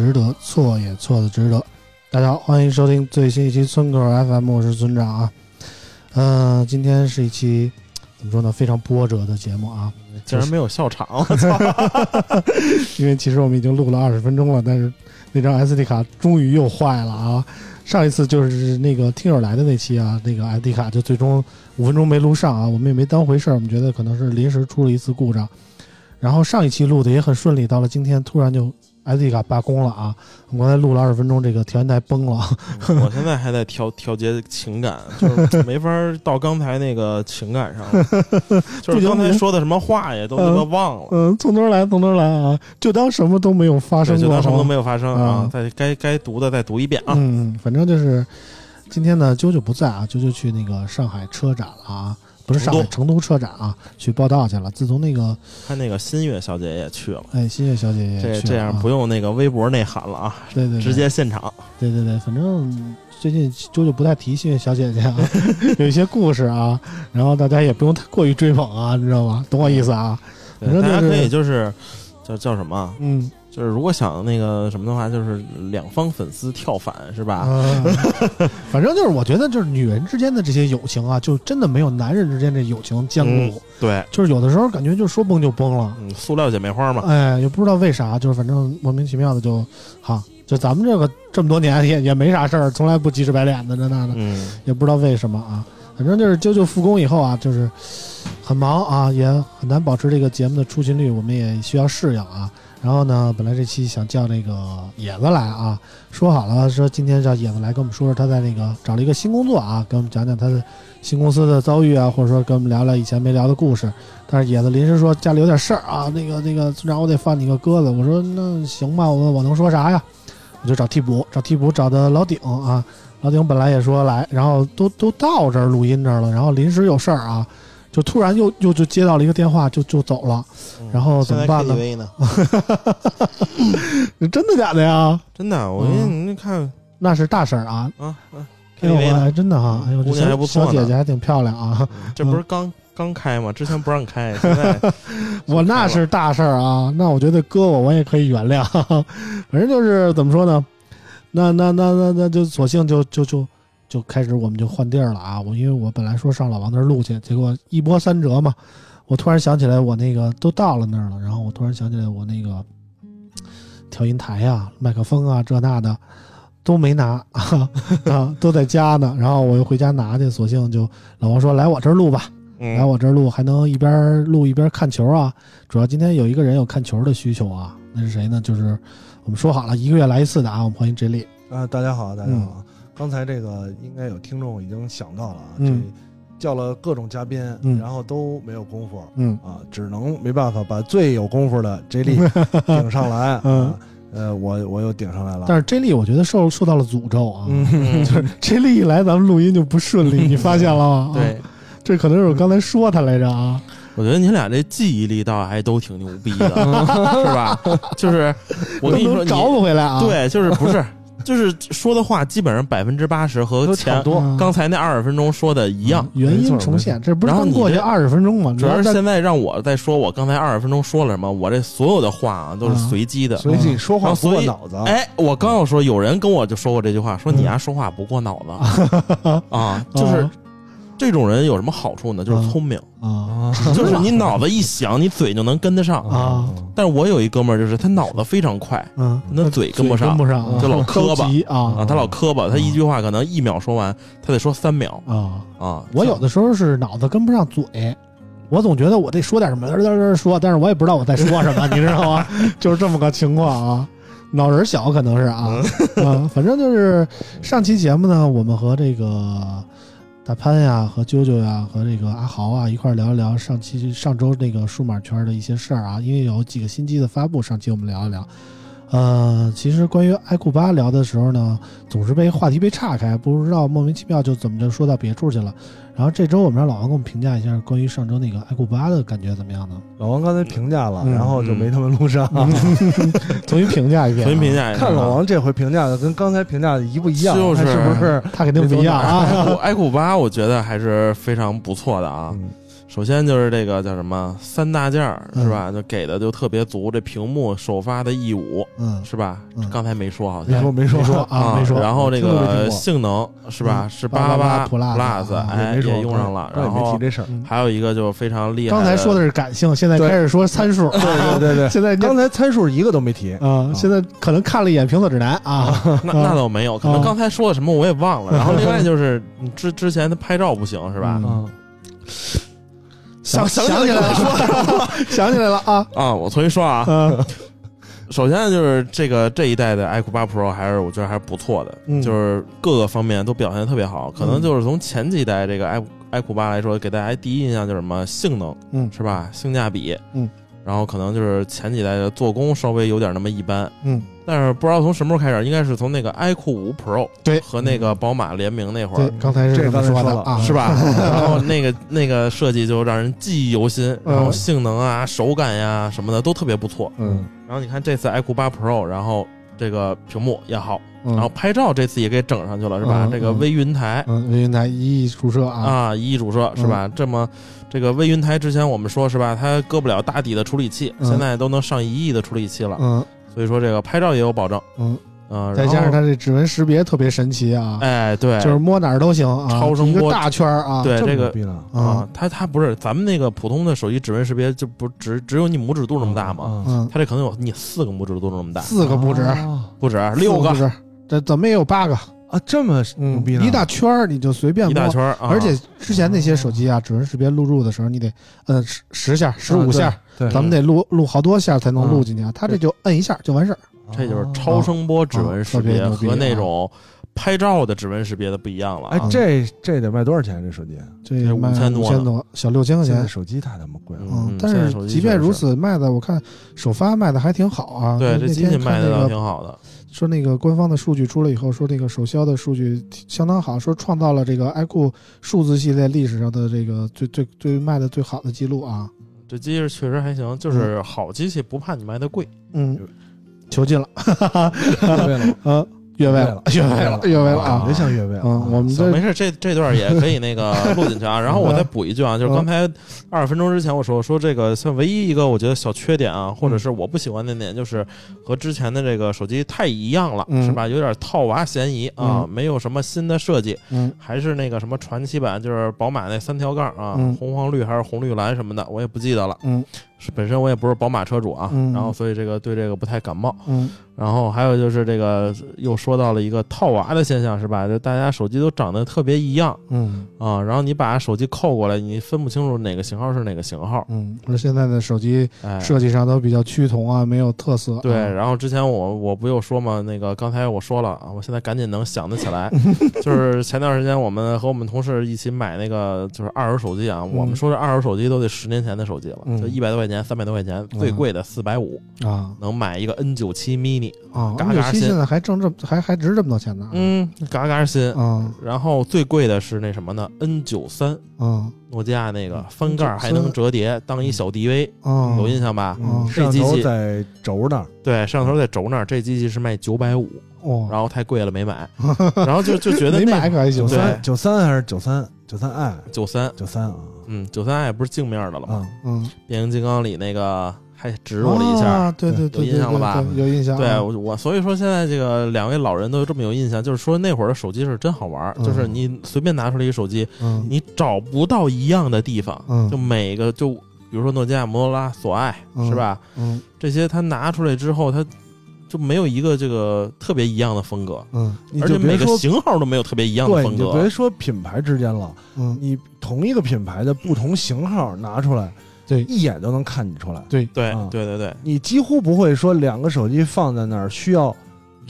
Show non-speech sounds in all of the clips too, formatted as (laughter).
值得，错也错的值得。大家好，欢迎收听最新一期村口 FM，我是村长啊。嗯、今天是一期怎么说呢，非常波折的节目啊。竟然没有笑场，我操！(laughs) 因为其实我们已经录了二十分钟了，但是那张 SD 卡终于又坏了啊！上一次就是那个听友来的那期啊，那个 SD 卡就最终五分钟没录上啊，我们也没当回事儿，我们觉得可能是临时出了一次故障。然后上一期录的也很顺利，到了今天突然就 SD 卡罢工了啊！我们刚才录了二十分钟，这个调音台崩了，我现在还在调调节情感，(laughs) 就是没法到刚才那个情感上了，(laughs) 就是刚才说的什么话也都他妈忘了，嗯，从头来，从头来啊，就当什么都没有发生，过，就当什么都没有。发生啊啊！再该该读的再读一遍啊！嗯，反正就是今天呢，啾啾不在啊，啾啾去那个上海车展了啊，不是上海成成都车展啊，去报道去了。自从那个看那个新月小姐也去了，哎新月小姐也这去了啊这样不用那个微博内涵了啊，对对对直接现场。对对对，反正最近啾啾不太提新月小姐姐啊，(laughs) 有一些故事啊，然后大家也不用太过于追捧啊，你知道吗？懂我意思啊？对反正就是大家可以就是叫叫什么啊？嗯就是如果想那个什么的话，就是两方粉丝跳反是吧？啊，(laughs) 反正就是我觉得就是女人之间的这些友情啊，就真的没有男人之间这友情坚固。对，就是有的时候感觉就说崩就崩了，嗯，塑料姐妹花嘛，哎，也不知道为啥，就是反正莫名其妙的就，哈，就咱们这个这么多年也也没啥事儿，从来不急赤白脸的这那的，嗯，也不知道为什么啊。反正就是啾啾复工以后啊，就是很忙啊，也很难保持这个节目的出勤率，我们也需要适应啊。然后呢，本来这期想叫那个野子来啊，说好了说今天叫野子来跟我们说说他在那个找了一个新工作啊，跟我们讲讲他的新公司的遭遇啊，或者说跟我们聊聊以前没聊的故事。但是野子临时说家里有点事儿啊，那个那个村长我得放你个鸽子。我说那行吧，我我能说啥呀？我就找替补，找替补找的老顶啊。老顶本来也说来，然后都都到这儿录音这儿了，然后临时有事儿啊，就突然又又就接到了一个电话，就就走了。然后怎么办呢？(laughs) 真的假的呀？真的，我嗯给你看那是大事儿啊！啊啊哎呦，，KTV 呢还真的哈！哎呦，这姑娘还小姐姐还挺漂亮啊！这不是刚刚开吗？之前不让开，(laughs) 现在我那是大事儿啊，那我觉得割我我也可以原谅，(laughs) 反正就是怎么说呢，那那那那那就索性就就就就开始我们就换地儿了啊！我因为我本来说上老王那儿录去，结果一波三折嘛，我突然想起来我那个都到了那儿了，然后我突然想起来我那个调音台呀、麦克风啊这那的都没拿 (laughs) 啊，都在家呢，然后我又回家拿去，索性就老王说来我这儿录吧。嗯来我这儿录，还能一边录一边看球啊。主要今天有一个人有看球的需求啊，那是谁呢？就是我们说好了一个月来一次的啊，我们欢迎 J 莉。啊，大家好，大家好。刚才这个应该有听众已经想到了啊，嗯这叫了各种嘉宾，嗯然后都没有功夫嗯啊，只能没办法把最有功夫的 J 莉 (laughs) 顶上来。(laughs) 嗯啊，呃，我我又顶上来了。但是 J 莉我觉得受受到了诅咒啊，(laughs) 就是 J 莉一来咱们录音就不顺利，你发现了吗？啊，对，这可能是我刚才说他来着啊。我觉得你俩这记忆力倒还都挺牛逼的，是吧？就是我跟你说，你都能找不回来啊。对，就是不是，就是说的话基本上百分之八十和前刚才那二十分钟说的一样。原因重现，这不是然后你这刚过去二十分钟吗？主要是现在让我再说我刚才二十分钟说了什么，我这所有的话啊都是随机的。所以你说话不然后所以过脑子。哎，我刚要说，有人跟我就说过这句话，说你丫说话不过脑子啊，就是这种人有什么好处呢？就是聪明，啊就是你脑子一想，你嘴就能跟得上。啊但是我有一哥们儿，就是他脑子非常快，嗯，那嘴跟不上跟不上，就老磕巴啊啊，他老磕巴，他一句话可能一秒说完，他得说三秒啊！啊。我有的时候是脑子跟不上嘴，我总觉得我得说点什么，嘚嘚嘚说，但是我也不知道我在说什么，(laughs) 你知道吗？就是这么个情况啊。脑仁小可能是啊，啊，(laughs) 反正就是上期节目呢，我们和这个大潘呀、和啾啾呀、和这个阿豪啊一块聊一聊上期上周那个数码圈的一些事儿啊，因为有几个新机的发布，上期我们聊一聊。呃，其实关于爱库巴聊的时候呢，总是被话题被岔开，不知道莫名其妙就怎么就说到别处去了。然后这周我们让老王给我们评价一下关于上周那个爱库巴的感觉怎么样呢？老王刚才评价了，嗯然后就没他们录上。重新评价一遍、啊，(laughs) 重新评价一遍啊，看老王这回评价的跟刚才评价的一不一样，就是他是不是？(laughs) (laughs) 他肯定不一样啊。爱酷爱酷八，我觉得还是非常不错的啊。嗯首先就是这个叫什么三大件儿嗯是吧？就给的就特别足，这屏幕首发的 E 五嗯，是吧嗯？刚才没说好像没说没说啊，没说。然后这个性能是吧？嗯是八888 Plus，Plus，哎也用上了。然后提这事儿。嗯还有一个就非常厉害，刚才说的是感性，现在开始说参数。对对对对，(laughs) 现在刚才参数一个都没提。啊，现在可能看了一眼评测指南啊。(laughs) 那那倒没有，可能啊刚才说的什么我也忘了。然后另外就是之之前他拍照不行是吧？想想想起来了，(laughs) 想起来了啊。啊，我重新说啊。嗯 (laughs) 首先就是这个这一代的 iQOO 八 Pro 还是我觉得还是不错的，嗯就是各个方面都表现得特别好。可能就是从前几代这个 i iQOO 八来说，给大家第一印象就是什么性能，嗯是吧？性价比，嗯，然后可能就是前几代的做工稍微有点那么一般，嗯，但是不知道从什么时候开始，应该是从那个 iQOO 五 Pro 对和那个宝马联名那会对儿，，刚才是这么这刚才说的啊，是？吧？(laughs) 然后那个那个设计就让人记忆犹新，嗯然后性能啊、手感呀、什么的都特别不错。嗯然后你看这次 iQOO 八 Pro，然后这个屏幕也好，嗯，然后拍照这次也给整上去了，是吧？嗯这个微云台嗯，微云台一亿主摄啊，啊，一亿主摄是吧？这么这个微云台之前我们说是吧，它搁不了大底的处理器，嗯现在都能上一亿的处理器了，嗯所以说这个拍照也有保证。嗯，嗯，再加上它这指纹识别特别神奇啊，哎，对，就是摸哪儿都行啊，超声波一个大圈儿啊，对这个？啊啊，它它不是咱们那个普通的手机指纹识别就不只只有你拇指肚那么大吗？啊嗯，它这可能有你四个拇指肚那么大，四个不止，啊不止六个。这怎么也有八个，啊，这么牛嗯逼，呢？一大圈儿你就随便一大。圈儿啊，而且之前那些手机啊，指纹识别录入的时候，你得摁十十下、十五下，对，咱们得录录好多下才能录进去啊。它这就摁一下就完事儿。这就是超声波指纹识别和那种拍照的指纹识别的不一样了啊。哎，这这得卖多少钱？这手机这这卖5000多五千多，小六千块钱。手机太他妈贵了。嗯但是即便如此，卖的我看首发卖的还挺好啊。对，这机器卖的倒挺好的。说那个官方的数据出来以后，说这个首销的数据相当好，说创造了这个 iQOO 数字系列历史上的这个最最最卖的最好的记录啊。这机器确实还行，就是好机器不怕你卖的贵。嗯，求进了，(laughs) 越位了，呃，越位了，越位了，越位了啊别！像越位了。嗯，我们没事，这这段也可以那个 (laughs) 录进去啊。然后我再补一句啊，就是刚才二十分钟之前我说说这个，像唯一一个我觉得小缺点啊，或者是我不喜欢的点，就是和之前的这个手机太一样了，嗯是吧？有点套娃嫌疑啊，嗯没有什么新的设计，嗯还是那个什么传奇版，就是宝马那三条杠啊，嗯红黄绿还是红绿蓝什么的，我也不记得了。嗯，是本身我也不是宝马车主啊，嗯然后所以这个对这个不太感冒。嗯然后还有就是这个又说到了一个套娃的现象是吧？就大家手机都长得特别一样嗯啊，然后你把手机扣过来，你分不清楚哪个型号是哪个型号。嗯，而现在的手机哎，设计上都比较趋同啊，没有特色。对，啊然后之前我我不又说嘛，那个刚才我说了啊，我现在赶紧能想得起来，(laughs) 就是前段时间我们和我们同事一起买那个就是二手手机啊，我们说这二手手机都得十年前的手机了，嗯就一百多块钱、三百多块钱，最贵的四百五，啊能买一个 N 九七 mini，啊，嘎嘎新九七现在还挣这还还值这么多钱呢。嗯，嘎嘎新。啊然后最贵的是那什么呢？N 九三，啊诺基亚那个翻盖还能折叠，当一小 DV，啊！有印象吧？嗯摄像头这机器在轴那儿，对，摄像头在轴那儿，这机器是卖九百五，哦，然后太贵了没买，(laughs) 然后就就觉得没那买可还行。九。对三九三还是九三？九三 i 九三，九三啊。嗯，九三 i 不是镜面的了吗？啊嗯，变形金刚里那个还植入了一下。啊，对对对，有印象了吧？有印象。啊。对我我所以说现在这个两位老人都这么有印象，就是说那会儿的手机是真好玩就是你随便拿出来一个手机，嗯。你找不到一样的地方，嗯。就每个就比如说诺基亚、摩托罗拉、索爱嗯。是吧？嗯。这些他拿出来之后，它就没有一个这个特别一样的风格，嗯而且每个型号都没有特别一样的，风格。你就别。说品牌之间了，嗯，你同一个品牌的不同型号拿出来，对。一眼都能看你出来。对。对啊对对对，你几乎不会说两个手机放在那儿需要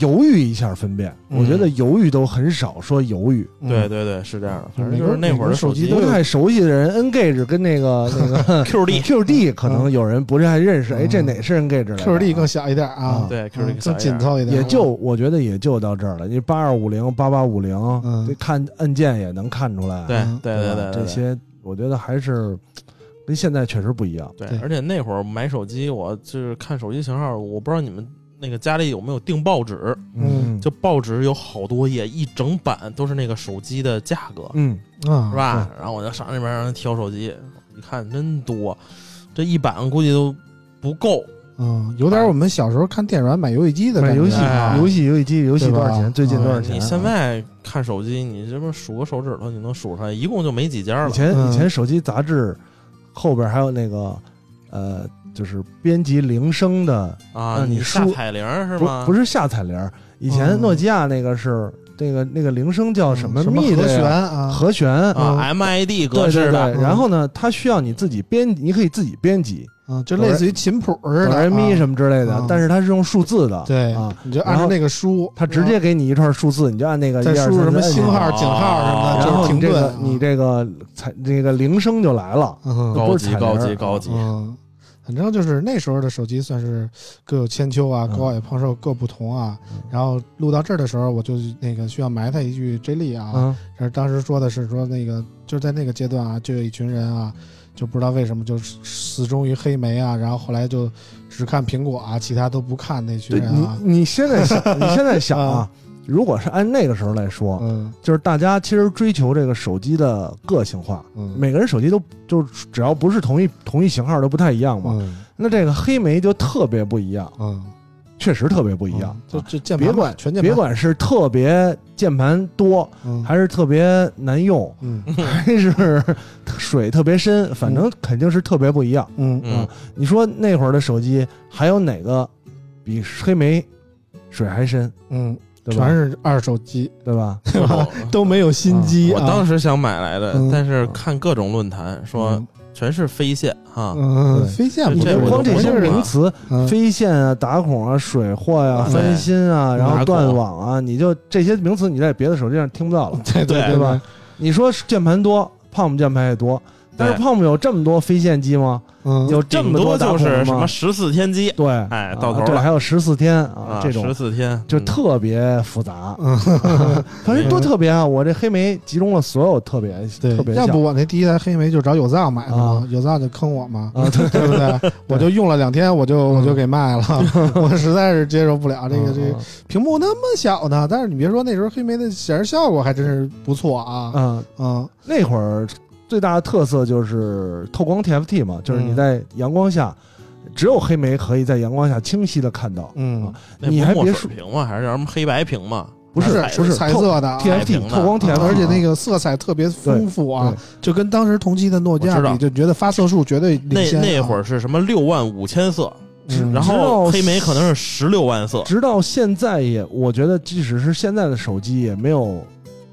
犹豫一下分辨，嗯。我觉得犹豫都很少说犹豫。对对对，是这样的。嗯。反正就是那会儿手机不太熟悉的人，Engage 跟那个 (laughs) 那个 QD，QD (laughs) 可能有人不太认识，嗯。哎，这哪是 Engage 来的 QD 更小一点啊。啊，对嗯 QD 更紧凑一点，也就我觉得也就到这儿了。你八二五零、八八五零嗯，这看按键也能看出来。对嗯。对对吧对对。这些我觉得还是跟现在确实不一样。对对，而且那会儿买手机，我就是看手机型号，我不知道你们那个家里有没有订报纸，嗯就报纸有好多页，一整版都是那个手机的价格，嗯，啊，是吧？然后我就上那边让人挑手机，一看真多，这一版估计都不够。嗯，有点我们小时候看电软买游戏机的感觉买游戏哎，游戏游戏机游戏多少钱？最近多少嗯钱？你现在看手机，你这不数个手指头，你能数出来，一共就没几家了。以前嗯以前手机杂志后边还有那个呃，就是编辑铃声的，啊，让你你下彩铃是不吗？不是下彩铃。以前嗯诺基亚那个是那个那个铃声叫什么什么 MID 和弦啊，和弦啊，MID 格对对对，式的，嗯然后呢，它需要你自己编，你可以自己编辑啊，就类似于琴谱似的哆来咪什么，之类的啊，但是它是用数字的，对啊，你就按照那个输，它直接给你一串数字，你就按那个再输入什么星号、哦井号什么的，然就是停后你这个顿，你这个彩这个铃声就来了，嗯高级高级高级。嗯，反正就是那时候的手机算是各有千秋啊，嗯高矮胖瘦各不同啊。然后录到这儿的时候，我就那个需要埋汰一句 J 莉啊，嗯这当时说的是说那个就是在那个阶段啊，就有一群人啊，就不知道为什么就死忠于黑莓啊，然后后来就只看苹果啊，其他都不看那群人啊。你现在想，(laughs) 你现在想啊，如果是按那个时候来说，嗯。就是大家其实追求这个手机的个性化，嗯，每个人手机都就是只要不是同一同一型号都不太一样嘛。嗯。那这个黑莓就特别不一样，嗯。确实特别不一样。就啊。就键盘别管全键盘，别管是特别键盘多，嗯。还是特别难用，嗯。还是水特别深，反正肯定是特别不一样。嗯。嗯，你说那会儿的手机还有哪个比黑莓水还深，嗯，对吧？全是二手机，对吧？对 (laughs) 吧都没有新机啊。我当时想买来的嗯，但是看各种论坛说嗯全是飞线啊，嗯，飞线不这我是光这些名词，嗯飞线啊、打孔啊、水货呀、翻新啊，然后断网啊，你就这些名词你在别的手机上听不到了，(laughs) 对对对吧？？你说键盘多，Palm 键盘也多，但是对 Palm 有这么多飞线机吗？嗯，有这么多就是什么十四天机，对，哎到头了还有十四天啊啊，，这种十四天就嗯特别复杂。嗯，(laughs) 反正多特别啊！我这黑莓集中了所有特别，对特别，像要不我那第一台黑莓就找有藏买的嘛啊，有藏就坑我嘛，啊，对 (laughs) 对不对？我就用了两天，我就我就给卖了，(laughs) 我实在是接受不了这个这个屏幕那么小呢。但是你别说，那时候黑莓的显示效果还真是不错啊，嗯，嗯那会儿最大的特色就是透光 TFT 嘛，就是你嗯在阳光下，只有黑莓可以在阳光下清晰的看到。嗯你还别说水屏吗？还是叫什么黑白屏嘛？不是不是彩色的 TFT 透光 TFT，而且那个色彩特别丰富啊就跟当时同期的诺基亚我知就觉得发色数绝对领那先啊。那会儿是什么六万五千色，嗯，然后黑莓可能是十六万色，直到现在也，我觉得即使是现在的手机也没有，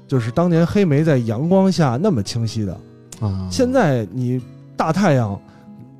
就是当年黑莓在阳光下那么清晰的。啊，现在你大太阳，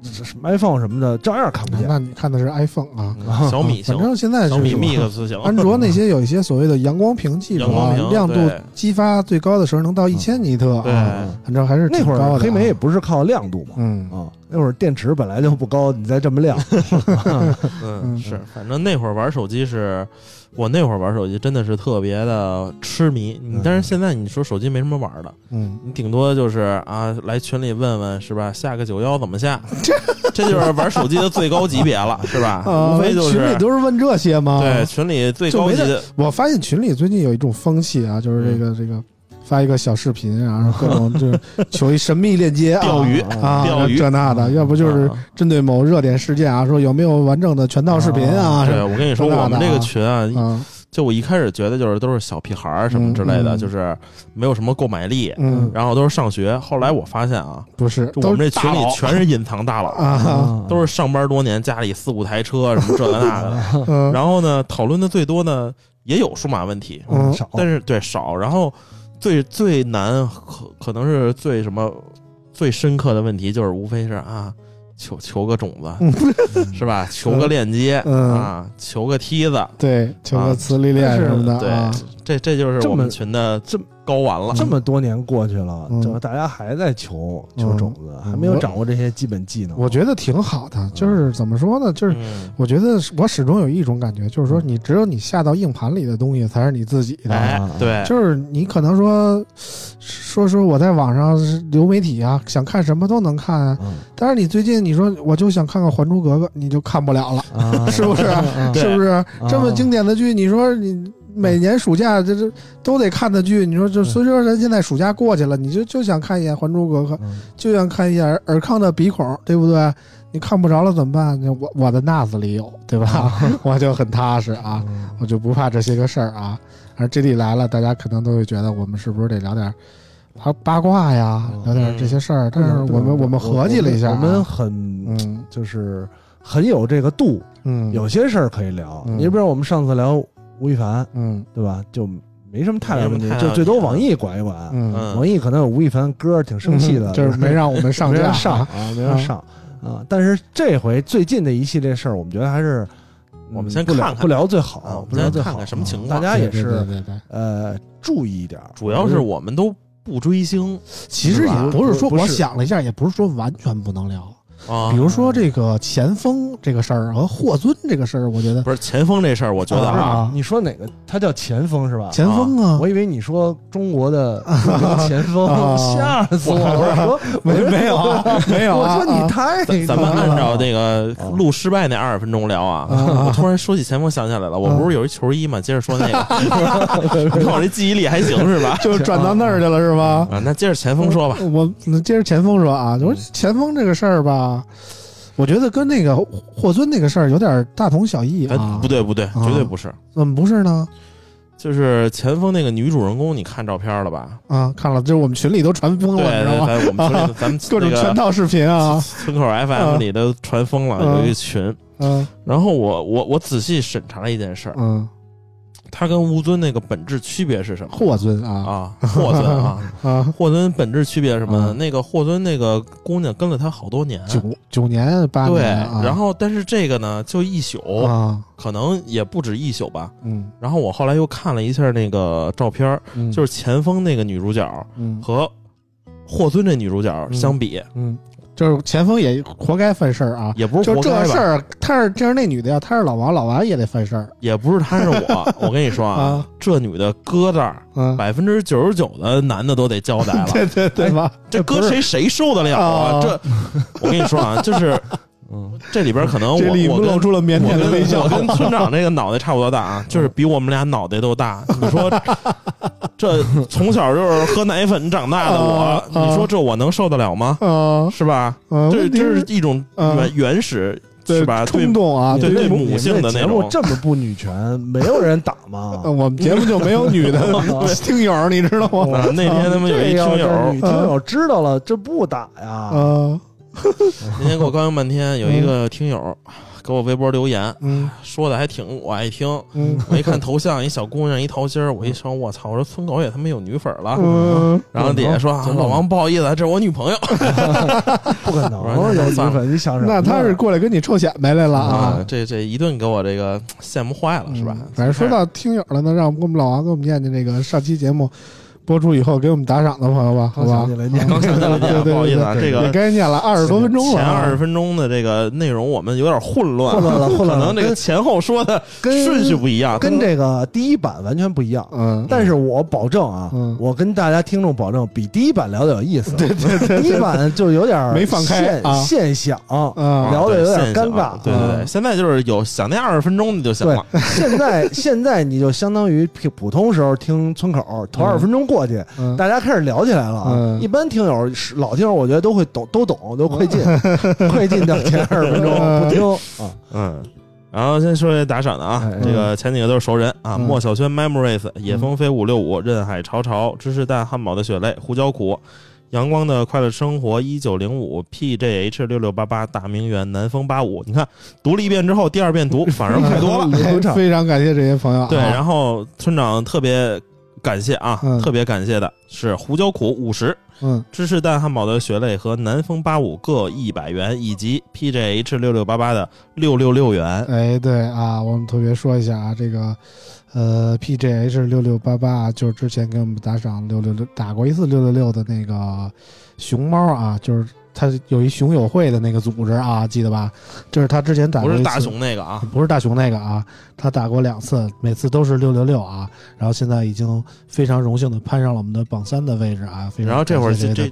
这什么 iPhone 什么的，照样看不见。那你看的是 iPhone 啊，嗯小米行。反，正现在小米是 Mix 行，安卓那些有一些所谓的阳光屏技术亮度激发最高的时候能到一千尼特对。啊，反正还是那会儿黑莓也不是靠亮度嘛，嗯。啊，那会儿电池本来就不高，你再这么亮，(laughs) 嗯嗯。是，反正那会儿玩手机是，我那会儿玩手机真的是特别的痴迷。你嗯但是现在你说手机没什么玩的，嗯，你顶多就是啊来群里问问是吧？下个九幺怎么下？(laughs) 这就是玩手机的最高级别了，(laughs) 是吧？啊，无非就群里都是问这些吗？对，群里最高级的我发现群里最近有一种风气啊，就是这嗯个这个发一个小视频，然后各种就是 (laughs) 求一神秘链接啊钓鱼啊，钓鱼这那的，要不就是啊针对某热点事件啊，说有没有完整的全套视频啊？对，我跟你说，我们这个群啊，啊，就我一开始觉得就是都是小屁孩儿什么之类的，就是没有什么购买力，嗯，然后都是上学。后来我发现啊，不是，我们这群里全是隐藏大佬，啊，都是上班多年，家里四五台车什么这那的。(laughs) 嗯然后呢，讨论的最多呢也有数码问题，嗯少，但是对少。然后最最难可可能是最什么最深刻的问题，就是无非是啊。求求个种子，是吧？求个链接嗯啊，求个梯子，对，求个啊磁力链什么的对啊，，这这就是这么我们群的这么高玩了。这么多年过去了，嗯这大家还在求求种子，嗯还没有掌握这些基本技能。我觉得挺好的，就是怎么说呢，就是嗯，我觉得我始终有一种感觉，就是说你只有你下到硬盘里的东西才是你自己的，对，就是你可能说说说我在网上流媒体啊，想看什么都能看啊，嗯但是你最近你说我就想看看《还珠格格》，你就看不了了，啊，(laughs) 是不是？是不是？啊这么经典的剧，你说你每年暑假这这都得看的剧，你说就虽说咱现在暑假过去了，你就就想看一眼《还珠格格》，嗯就想看一眼尔尔康的鼻孔，对不对？你看不着了怎么办？那我我的 NAS 里有，对吧？(laughs) 我就很踏实啊，嗯我就不怕这些个事儿啊。而这里来了，大家可能都会觉得我们是不是得聊点八八卦呀，嗯聊点这些事儿？但是我们我们合计了一下啊，我们很嗯就是很有这个度，嗯有些事儿可以聊。嗯你比如我们上次聊吴亦凡，嗯对吧？就没什么太大问题就最多网易管一管。嗯，嗯网易可能有吴亦凡歌挺生气的，就是没让我们上架 (laughs) 没让上啊啊，没让上啊。但是这回最近的一系列事儿，我们觉得还是嗯我们先不聊看看不聊最啊好不聊最好，看看什么情况大家也是对对对。呃注意一点，主要是我们都不追星其实也不是说，我想了一下，也不是说完全不能聊。啊比。如说这个前锋这个事儿和霍尊这个事儿，我觉得不是前锋这事儿，我觉得啊啊，你说哪个？他叫前锋是吧？前锋啊，我以为你说中国的 (laughs) 前锋，啊吓死我了！我说没没有啊，没有啊。我说你啊太咱们按照那个啊录失败那二十分钟聊啊，啊我突然说起前锋想起来了，我不是有一球衣吗？接着说那个，(laughs) 你看我这记忆力还行是吧？(laughs) 就转到那儿去了是吧？啊，那接着前锋说吧。我那接着前锋说啊，就是前锋这个事儿吧，我觉得跟那个霍尊那个事儿有点大同小异哎啊。不对不对，绝对不是，怎么不是呢？就是前锋那个女主人公，你看照片了吧？啊，看了，就是我们群里都传疯，了，你知道吗？我们群里，咱们 (laughs) 各种那个全套视频啊，村口 FM 里都传疯了，嗯有一群。嗯然后我我我仔细审查了一件事儿，嗯，它跟吴尊那个本质区别是什么？霍尊啊啊，霍尊啊，(laughs) 啊，霍尊本质区别是什么呢？嗯那个霍尊那个姑娘跟了他好多年，九九年八对，年啊，然后但是这个呢就一宿，啊，可能也不止一宿吧。嗯然后我后来又看了一下那个照片，嗯，就是前锋那个女主角嗯和霍尊这女主角相比，嗯，就是前锋也活该犯事儿啊。也不是就活该吧，这事儿，他是这是那女的呀，他是老王，老王也得犯事儿也不是他是我。我跟你说啊啊，这女的搁这儿，啊。百分之九十九的男的都得交代了。(laughs) 对对对吧？这搁谁谁受得了啊？啊这我跟你说啊，就是嗯，这里边可能我 (laughs) 这里我露出了腼腆的微笑我。跟村长那个脑袋差不多大啊，(laughs) 就是比我们俩脑袋都大。你说这从小就是喝奶粉长大的我 (laughs) 啊，你说这我能受得了吗？啊是吧？啊，这这是是一种啊原原始对是吧？对冲动啊，对母性的那种节目种这么不女权，没有人打吗呃？我们节目就没有女的听友，你知道吗？啊那天他们有一听友女听友知道了，这不打呀？嗯 (laughs) 那天给我高兴半天，有一个听友给我微博留言，嗯说的还挺我爱听。嗯我一看头像，一小姑娘，一桃心儿，我一瞅，我操！我说村口也他妈有女粉了。嗯，然后底下说啊老王不好意思，这是我女朋友 (laughs) 不可能我说有女粉，你想什么？那他是过来跟你臭显摆来了啊啊！。这这一顿给我这个羡慕坏了，是吧嗯？反正说到听友了，那让我们老王给我们念念这个上期节目播出以后给我们打赏的朋友吧，好吧？刚想起？来念，刚想起来念，不好意思啊，这也个该念了二十多分钟了啊，前二十分钟的这个内容我们有点混乱，混乱了混乱了。可能这个前后说的跟顺序不一样，跟这个第一版完全不一样。嗯，但是我保证啊，嗯。我跟大家听众保证，比第一版聊的有意思。对对对，第一版就有点 (laughs) 没放开现想，啊聊的有点尴尬对对对，嗯。现在就是有想那二十分钟的就行对了。，现在现在你就相当于普普通时候听村口，头二十分钟过去，嗯大家开始聊起来了啊。嗯一般听友是老听友，我觉得都会懂，都懂，都快进，(laughs) 快进到前二十分钟嗯不听啊。嗯，然后先说这打赏的啊哎，这个前几个都是熟人啊，嗯莫小轩 Memories、野风飞五六五、任海潮潮、芝士蛋汉堡的血泪、胡椒苦。阳光的快乐生活一九零五 PJH 六六八八大名媛南风八五，你看读了一遍之后，第二遍读反而快多了。(laughs) (laughs) 非常感谢这些朋友啊。对，然后村长特别感谢啊，嗯特别感谢的是胡椒苦五十、嗯芝士蛋汉堡的血泪和南风八五各一百元，以及 PJH 六六八八的六六六元。哎，对啊，我们特别说一下啊，这个呃，PJH 六六八八就是之前给我们打赏六六六打过一次六六六的那个熊猫啊，就是他有一熊友会的那个组织啊，记得吧？这是他之前打过不是大熊那个啊，不是大熊那个啊，他打过两次，每次都是六六六啊，然后现在已经非常荣幸的攀上了我们的榜三的位置啊，非常然后这会儿这这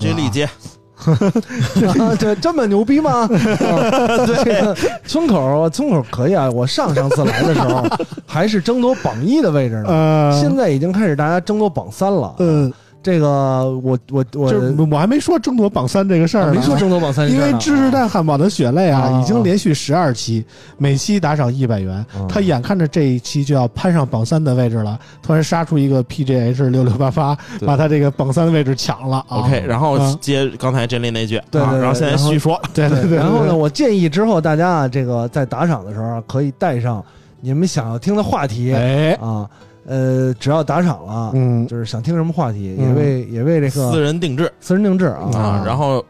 这这么牛逼吗？(laughs) 对，村口村口可以啊！我上上次来的时候还是争夺榜一的位置呢，呃，现在已经开始大家争夺榜三了。呃，这个我我我就是我还没说争夺榜三这个事儿呢，没说争夺榜三，因为芝士蛋汉堡的血泪啊，啊已经连续十二期，每期打赏一百元，嗯。他眼看着这一期就要攀上榜三的位置了，突然杀出一个 PJH 六六八八，把他这个榜三的位置抢了啊。OK，然后啊。接刚才真理那句，对对然后现在继续说，对对对，然后呢，我建议之后大家啊，这个在打赏的时候啊可以带上你们想要听的话题哎，啊，呃，只要打赏了，嗯，就是想听什么话题，也嗯为也为这个私人定制。私人定制啊，啊，然后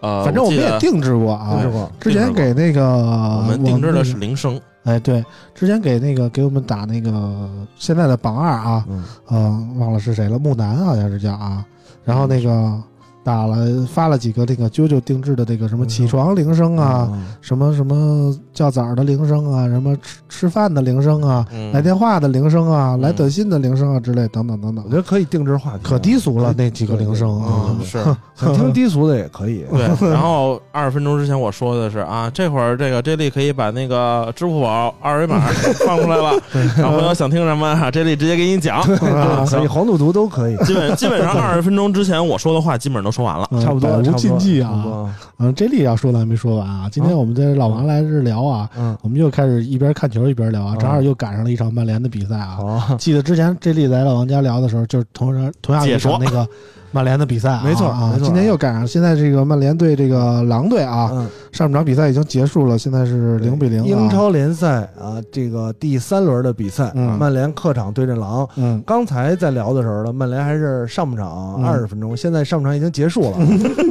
呃，反正我们也定制过啊定制，过。之前给那个我我们定制的是铃声，哎，对，之前给那个给我们打那个现在的榜二啊，嗯。嗯，忘了是谁了，木南好像是叫啊，然后那个打了发了几个这个啾啾定制的这个什么起床铃声啊，嗯。什么什么叫早儿的铃声啊，什么吃吃饭的铃声啊，嗯。来电话的铃声啊，嗯。来短信的铃声啊之类等等等等。我觉，得可以定制话题，可低俗了那几个铃声啊。嗯，是。(laughs) 想听低俗的也可以。对，然后二十分钟之前我说的是啊，(laughs) 这会儿这个 J 莉可以把那个支付宝二维码放出来了，(laughs) 然后朋友想听什么啊，J 莉直接给你讲。啊可以，黄赌毒都可以，基本基本上二十分钟之前我说的话基本都说完了。嗯差不多，百无禁忌啊。嗯，这里要说的还没说完啊，今天我们这老王来这聊啊，嗯，我们又开始一边看球一边聊啊，嗯正好又赶上了一场曼联的比赛啊。好，记得之前这里来老王家聊的时候，就是同样同样一场那个曼联的比赛啊，没错啊。错今天又赶上，现在这个曼联对这个狼队啊，嗯，上半场比赛已经结束了，现在是零比零。英，超联赛啊，这个第三轮的比赛，嗯曼联客场对阵狼。嗯，刚才在聊的时候呢，曼联还是上半场嗯二十分钟，现在上半场已经结束了，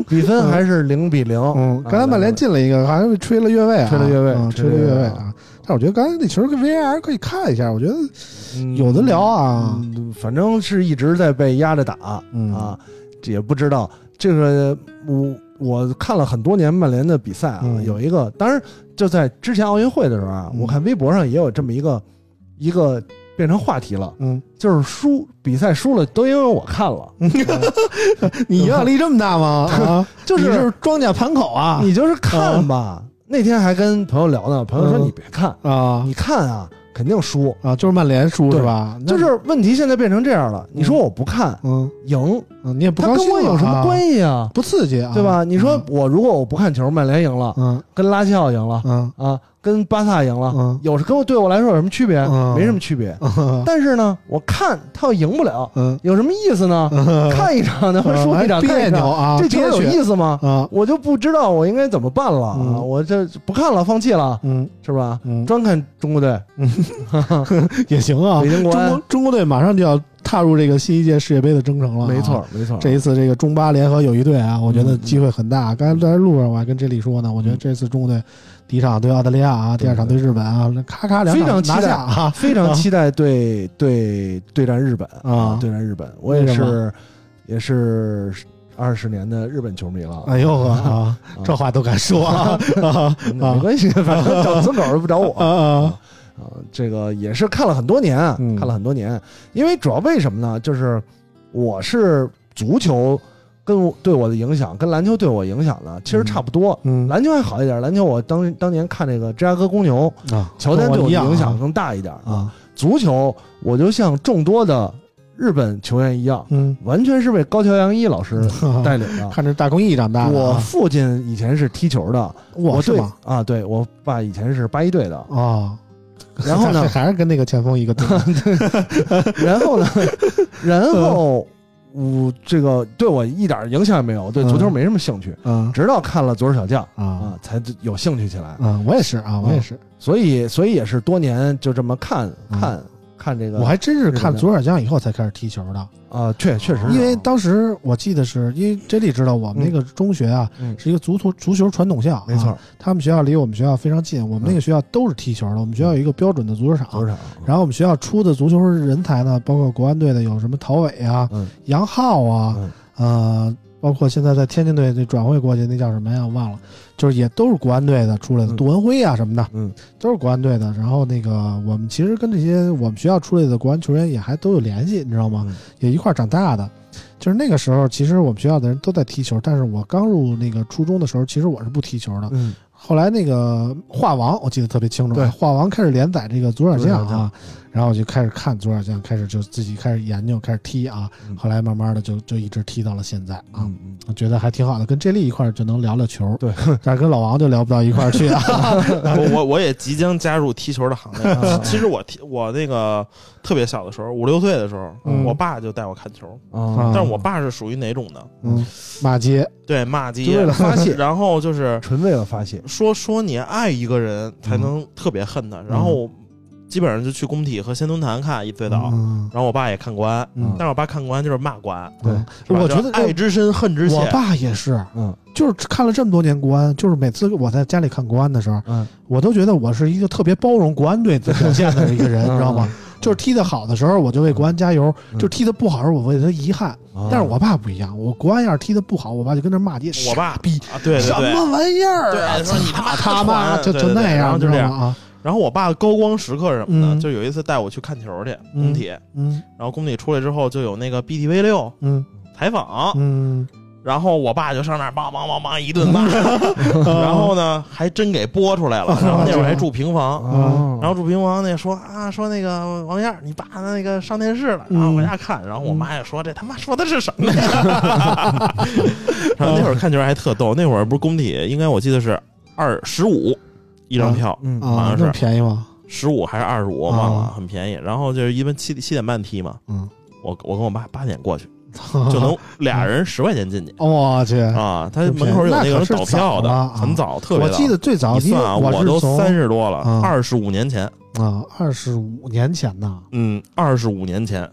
比分还是零比零。嗯，啊刚才曼联进了一个，好像被吹了越位啊，吹了越位嗯吹了越位啊。但我觉得刚才那球跟 VAR 可以看一下，我觉得嗯有的聊啊。嗯反正是一直在被压着打嗯啊，也不知道这个我我看了很多年曼联的比赛啊，嗯有一个，当然就在之前奥运会的时候啊，嗯我看微博上也有这么一个一个变成话题了，嗯，就是输比赛输了都因为我看了，(laughs) 你影响力这么大吗？(laughs) 啊，就你是庄家盘口啊？你就是看吧。那天还跟朋友聊呢，朋友说嗯你别看，啊你看啊肯定输。啊，就是曼联输对是吧？就是问题现在变成这样了，你说我不看嗯赢，嗯，你也不他高兴跟我有什么？关系啊？不刺激啊，对吧？你说嗯我如果我不看球，曼联赢了，嗯跟拉齐奥赢了嗯啊，跟巴萨赢了，嗯有跟我对我来说有什么区别？嗯没什么区别。嗯但是呢，我看他要赢不了，嗯，有什么意思呢？(laughs) 看一场呢和输一场，别看一场，扭啊，这球有意思吗？啊，我就不知道我应该怎么办了啊！嗯我这不看了，放弃了，嗯是吧？嗯，专看中国队，(laughs) 也行啊。北京国安中国，中国队马上就要踏入这个新一届世界杯的征程了，没错。没错。这一次这个中巴联合友谊队啊，我觉得机会很大。刚才在路上我还跟这里说呢，我觉得这次中国队第一场对澳大利亚啊，第二场对日本啊，咔咔两非场拿常期待下啊。非常期待对对对战日本啊对战日本，我也是也是二十年的日本球迷了。哎呦呵啊，这话都敢说啊啊没关系，反正找村口又不找我啊啊！啊，这个也是看了很多年，嗯看了很多年。因为主要为什么呢？就是我是足球跟我对我的影响，跟篮球对我影响呢，其实差不多。嗯。篮球还好一点，篮球我当当年看那个芝加哥公牛，啊，乔丹对我影响更大一点啊。足球我就像众多的日本球员一样，嗯，完全是被高桥阳一老师 (laughs) 带领的。看着大公益长大的我啊，父亲以前是踢球的，我是吗？啊，对我爸以前是八一队的，啊，然后呢 (laughs) 还是跟那个前锋一个队。(laughs) 然后呢，然后我这个对我一点影响也没有，对足球没什么兴趣，嗯直到看了《左手小将》啊啊，才有兴趣起来。啊！我也是啊，我也是，所以，所以也是多年就这么看嗯看看这个。我还真是看左小将以后才开始踢球的，啊，确确实是，因为当时我记得是因为 J 莉知道我们那个中学啊嗯是一个足球足球传统校，没错啊，，他们学校离我们学校非常近，我们那个学校都是踢球的，我们学校有一个标准的足球场，球场，然后我们学校出的足球人才呢，包括国安队的有什么陶伟啊、嗯杨浩啊，嗯呃，包括现在在天津队那转会过去那叫什么呀？我忘了，就是也都是国安队的出来的，嗯杜文辉啊什么的，嗯都是国安队的。然后那个我们其实跟这些我们学校出来的国安球员也还都有联系，你知道吗？嗯也一块儿长大的。就是那个时候，其实我们学校的人都在踢球，但是我刚入那个初中的时候，其实我是不踢球的。嗯后来那个画王，我记得特别清楚，对画王开始连载这个左小左小将将啊，然后我就开始看左小将，开始就自己开始研究，开始踢啊，嗯。后来慢慢的就就一直踢到了现在啊，我觉得还挺好的，跟 J 莉一块儿就能聊聊球，对，但是跟老王就聊不到一块儿去啊，(laughs) 我我我也即将加入踢球的行列。啊。其实我踢我那个特别小的时候，五六岁的时候，嗯。我爸就带我看球，啊，但是我爸是属于哪种的？嗯，骂街，对，骂街，为了发泄。然后就是纯为了发泄，说说你爱一个人才能特别恨他，然后基本上就去工体和仙踪坛看一最早，嗯然后我爸也看国安，嗯但是我爸看国安就是骂国安，对我觉得爱之深恨之切。我爸也是，嗯就是看了这么多年国安，就是每次我在家里看国安的时候，嗯，我都觉得我是一个特别包容国安队表现的一个人，嗯 (laughs) 你知道吗？就是踢得好的时候，我就为国安加油；嗯就踢得不好的时候，我为他遗憾。啊但是我爸不一样，我国安要是踢得不好，我爸就跟那骂街，我爸逼，啊，对对什。么玩意儿啊？对说你他妈他妈就就那样，就这样？啊，然后我爸高光时刻是什么呢？嗯就有一次带我去看球去嗯工体，嗯然后工体出来之后就有那个 BTV 六嗯采访，嗯，然后我爸就上那儿梆梆梆梆一顿骂，(laughs) 然后呢还真给播出来了。(laughs) 然后那会儿还住平房，啊，然后住平房那说啊说那个王燕儿，你爸那个上电视了，然后回家看，然后我妈也说这他妈说的是什么呀？(laughs) 然后那会儿看球还特逗，那会儿不是工体，应该我记得是二十五一张票，嗯好像是便宜吗？十五还是二十五，我忘了啊，很便宜。然后就是一般七七点半踢嘛，嗯，我我跟我爸八点过去，(laughs) 就能俩人十块钱进去。(laughs) 我去，啊，他门口有那个倒票的，很早，特别早。我记得最早因为你算啊，我是都三十多了，啊二十五年前，啊二十五年前呐，嗯，二十五年前，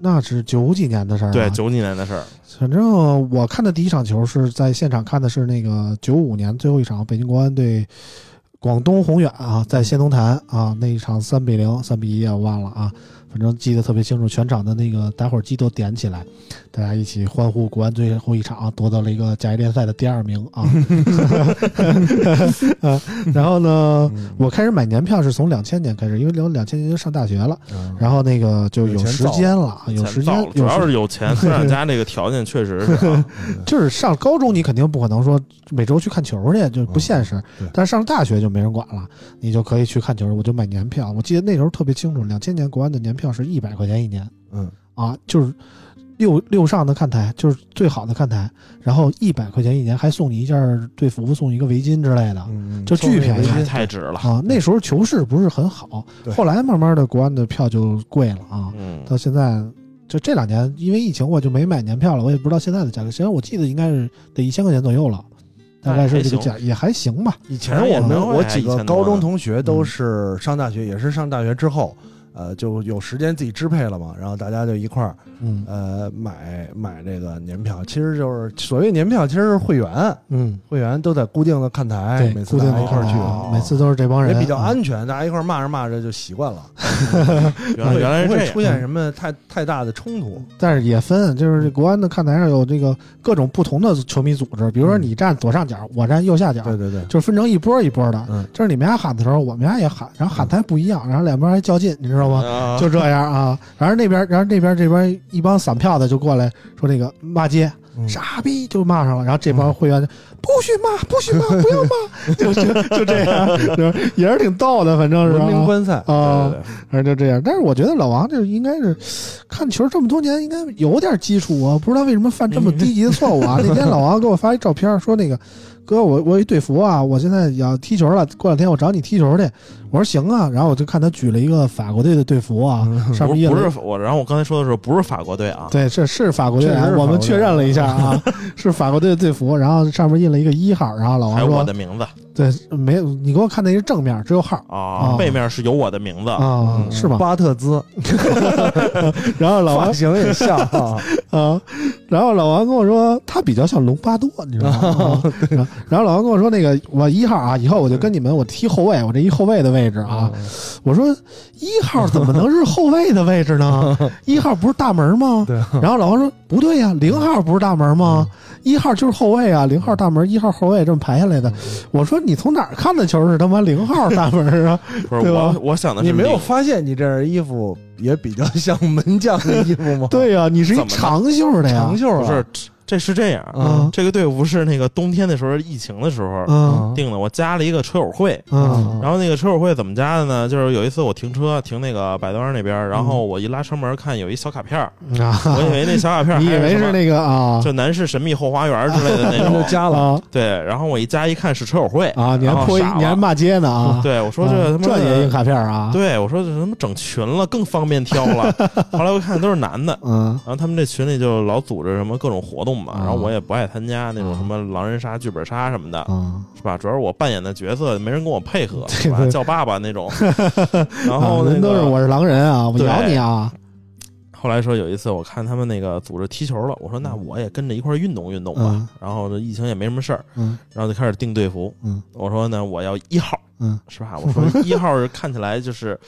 那是九几年的事儿啊。对，九几年的事儿。反正我看的第一场球是在现场看的是那个九五年最后一场北京国安对广东宏远啊，在仙踪坛啊那一场三比零、三比一啊，我忘了啊，反正记得特别清楚，全场的那个打火机都点起来，大家一起欢呼国安最后一场夺得了一个甲 A 联赛的第二名啊。(laughs) 啊然后呢，嗯我开始买年票是从两千年开始，因为两两千年就上大学了，嗯然后那个就有时间了，有时间主要是有钱，(laughs) 村长家那个条件确实是啊，(laughs) 就是上高中，你肯定不可能说每周去看球去，就不现实。嗯但是上大学就没人管了，你就可以去看球，我就买年票。我记得那时候特别清楚，两千年国安的年票是一百块钱一年嗯啊，就是六六上的看台，就是最好的看台，然后一百块钱一年还送你一件队服，送一个围巾之类的。嗯，就巨便宜太值了。啊，那时候球市不是很好，对后来慢慢的国安的票就贵了啊，嗯，到现在就这两年因为疫情我就没买年票了，我也不知道现在的价格，现在我记得应该是得一千块钱左右了，大概是这个价也还行吧。以前我们我几个高中同学嗯都是上大学，也是上大学之后，呃，就有时间自己支配了嘛，然后大家就一块儿嗯。呃买买这个年票，其实就是所谓年票，其实是会员，嗯，会员都在固定的看台，对，每次固定的一块儿去，哦每次都是这帮人，也比较啊。安全，大家一块儿骂着骂着就习惯了，(laughs) 原来不会出。现什么太太大的冲突。但是也分，就是这国安的看台上有这个各种不同的球迷组织，比如说你站左上角，我站右下角，对对对，就是分成一波一波的。嗯，就是你们俩喊的时候，我们俩也喊，然后喊台不一样，然后两边还较劲，你知道就这样啊，然后那边，然后那边这边一帮散票的就过来说那个骂街，嗯。傻逼就骂上了，然后这帮会员就不许骂，不许骂，(laughs) 不要骂，就就就这样，(laughs) 也是挺逗的，反正是文明啊观赛，啊反正就这样。但是我觉得老王这应该是看球这么多年，应该有点基础啊，不知道为什么犯这么低级的错误啊。(laughs) 那天老王给我发一照片，说那个哥，我我有一队服啊，我现在要踢球了，过两天我找你踢球去。我说行啊，然后我就看他举了一个法国队的队服啊，上面印了不是我，然后我刚才说的时候不是法国队啊？对，这是法国队我们确认了一下啊，是法国队的队服，然后上面印了一个一号，然后老还有我的名字，对，没有，你给我看那是正面，只有号啊，背面是有我的名字，啊，嗯是吗？巴特兹 (laughs) 然后老王发型也像啊，(laughs) 啊，然后老王跟我说他比较像隆巴多，你知道吗？啊然后然后老王跟我说那个我一号啊，以后我就跟你们我踢后卫，我这一后卫的位置啊。我说一号怎么能是后卫的位置呢？(laughs) 一号不是大门吗？对，然后老王说不对呀、零号不是大门吗？一号就是后卫啊，零号大门，一号后卫这么排下来的。我说你从哪儿看的球是他妈零号大门啊？(laughs) 不是对吧我，我想的是你没有发现你这件衣服也比较像门将的衣服吗？，(laughs) 对呀、你是一长袖的呀长。袖啊，不是，这是这样，嗯这个队伍是那个冬天的时候疫情的时候嗯定的，我加了一个车友会。嗯然后那个车友会怎么加的呢？就是有一次我停车停那个百端那边，然后我一拉车门看有一小卡片我以为那小卡片儿 (laughs) 你以为是那个啊？就南市神秘后花园之类的那种。(laughs) 加了。啊对，然后我一加一看是车友会啊！你还泼一后傻了你还骂街呢啊！对，我说啊这他妈的这也印卡片啊？，对，我说这他妈整群了，更方便挑了。(laughs) 后来我看都是男的，嗯然后他们这群里就老组织什么各种活动然后我也不爱参加那种什么狼人杀、剧本杀什么的，嗯，是吧？主要是我扮演的角色没人跟我配合，(laughs) 对是吧？叫爸爸那种。(laughs) 然后人都是我是狼人啊，我咬你啊！后来说有一次我看他们那个组织踢球了，我说那我也跟着一块运动运动吧嗯。然后这疫情也没什么事儿，嗯然后就开始定队服。嗯我说呢我要一号，嗯是吧？我说一号是看起来就是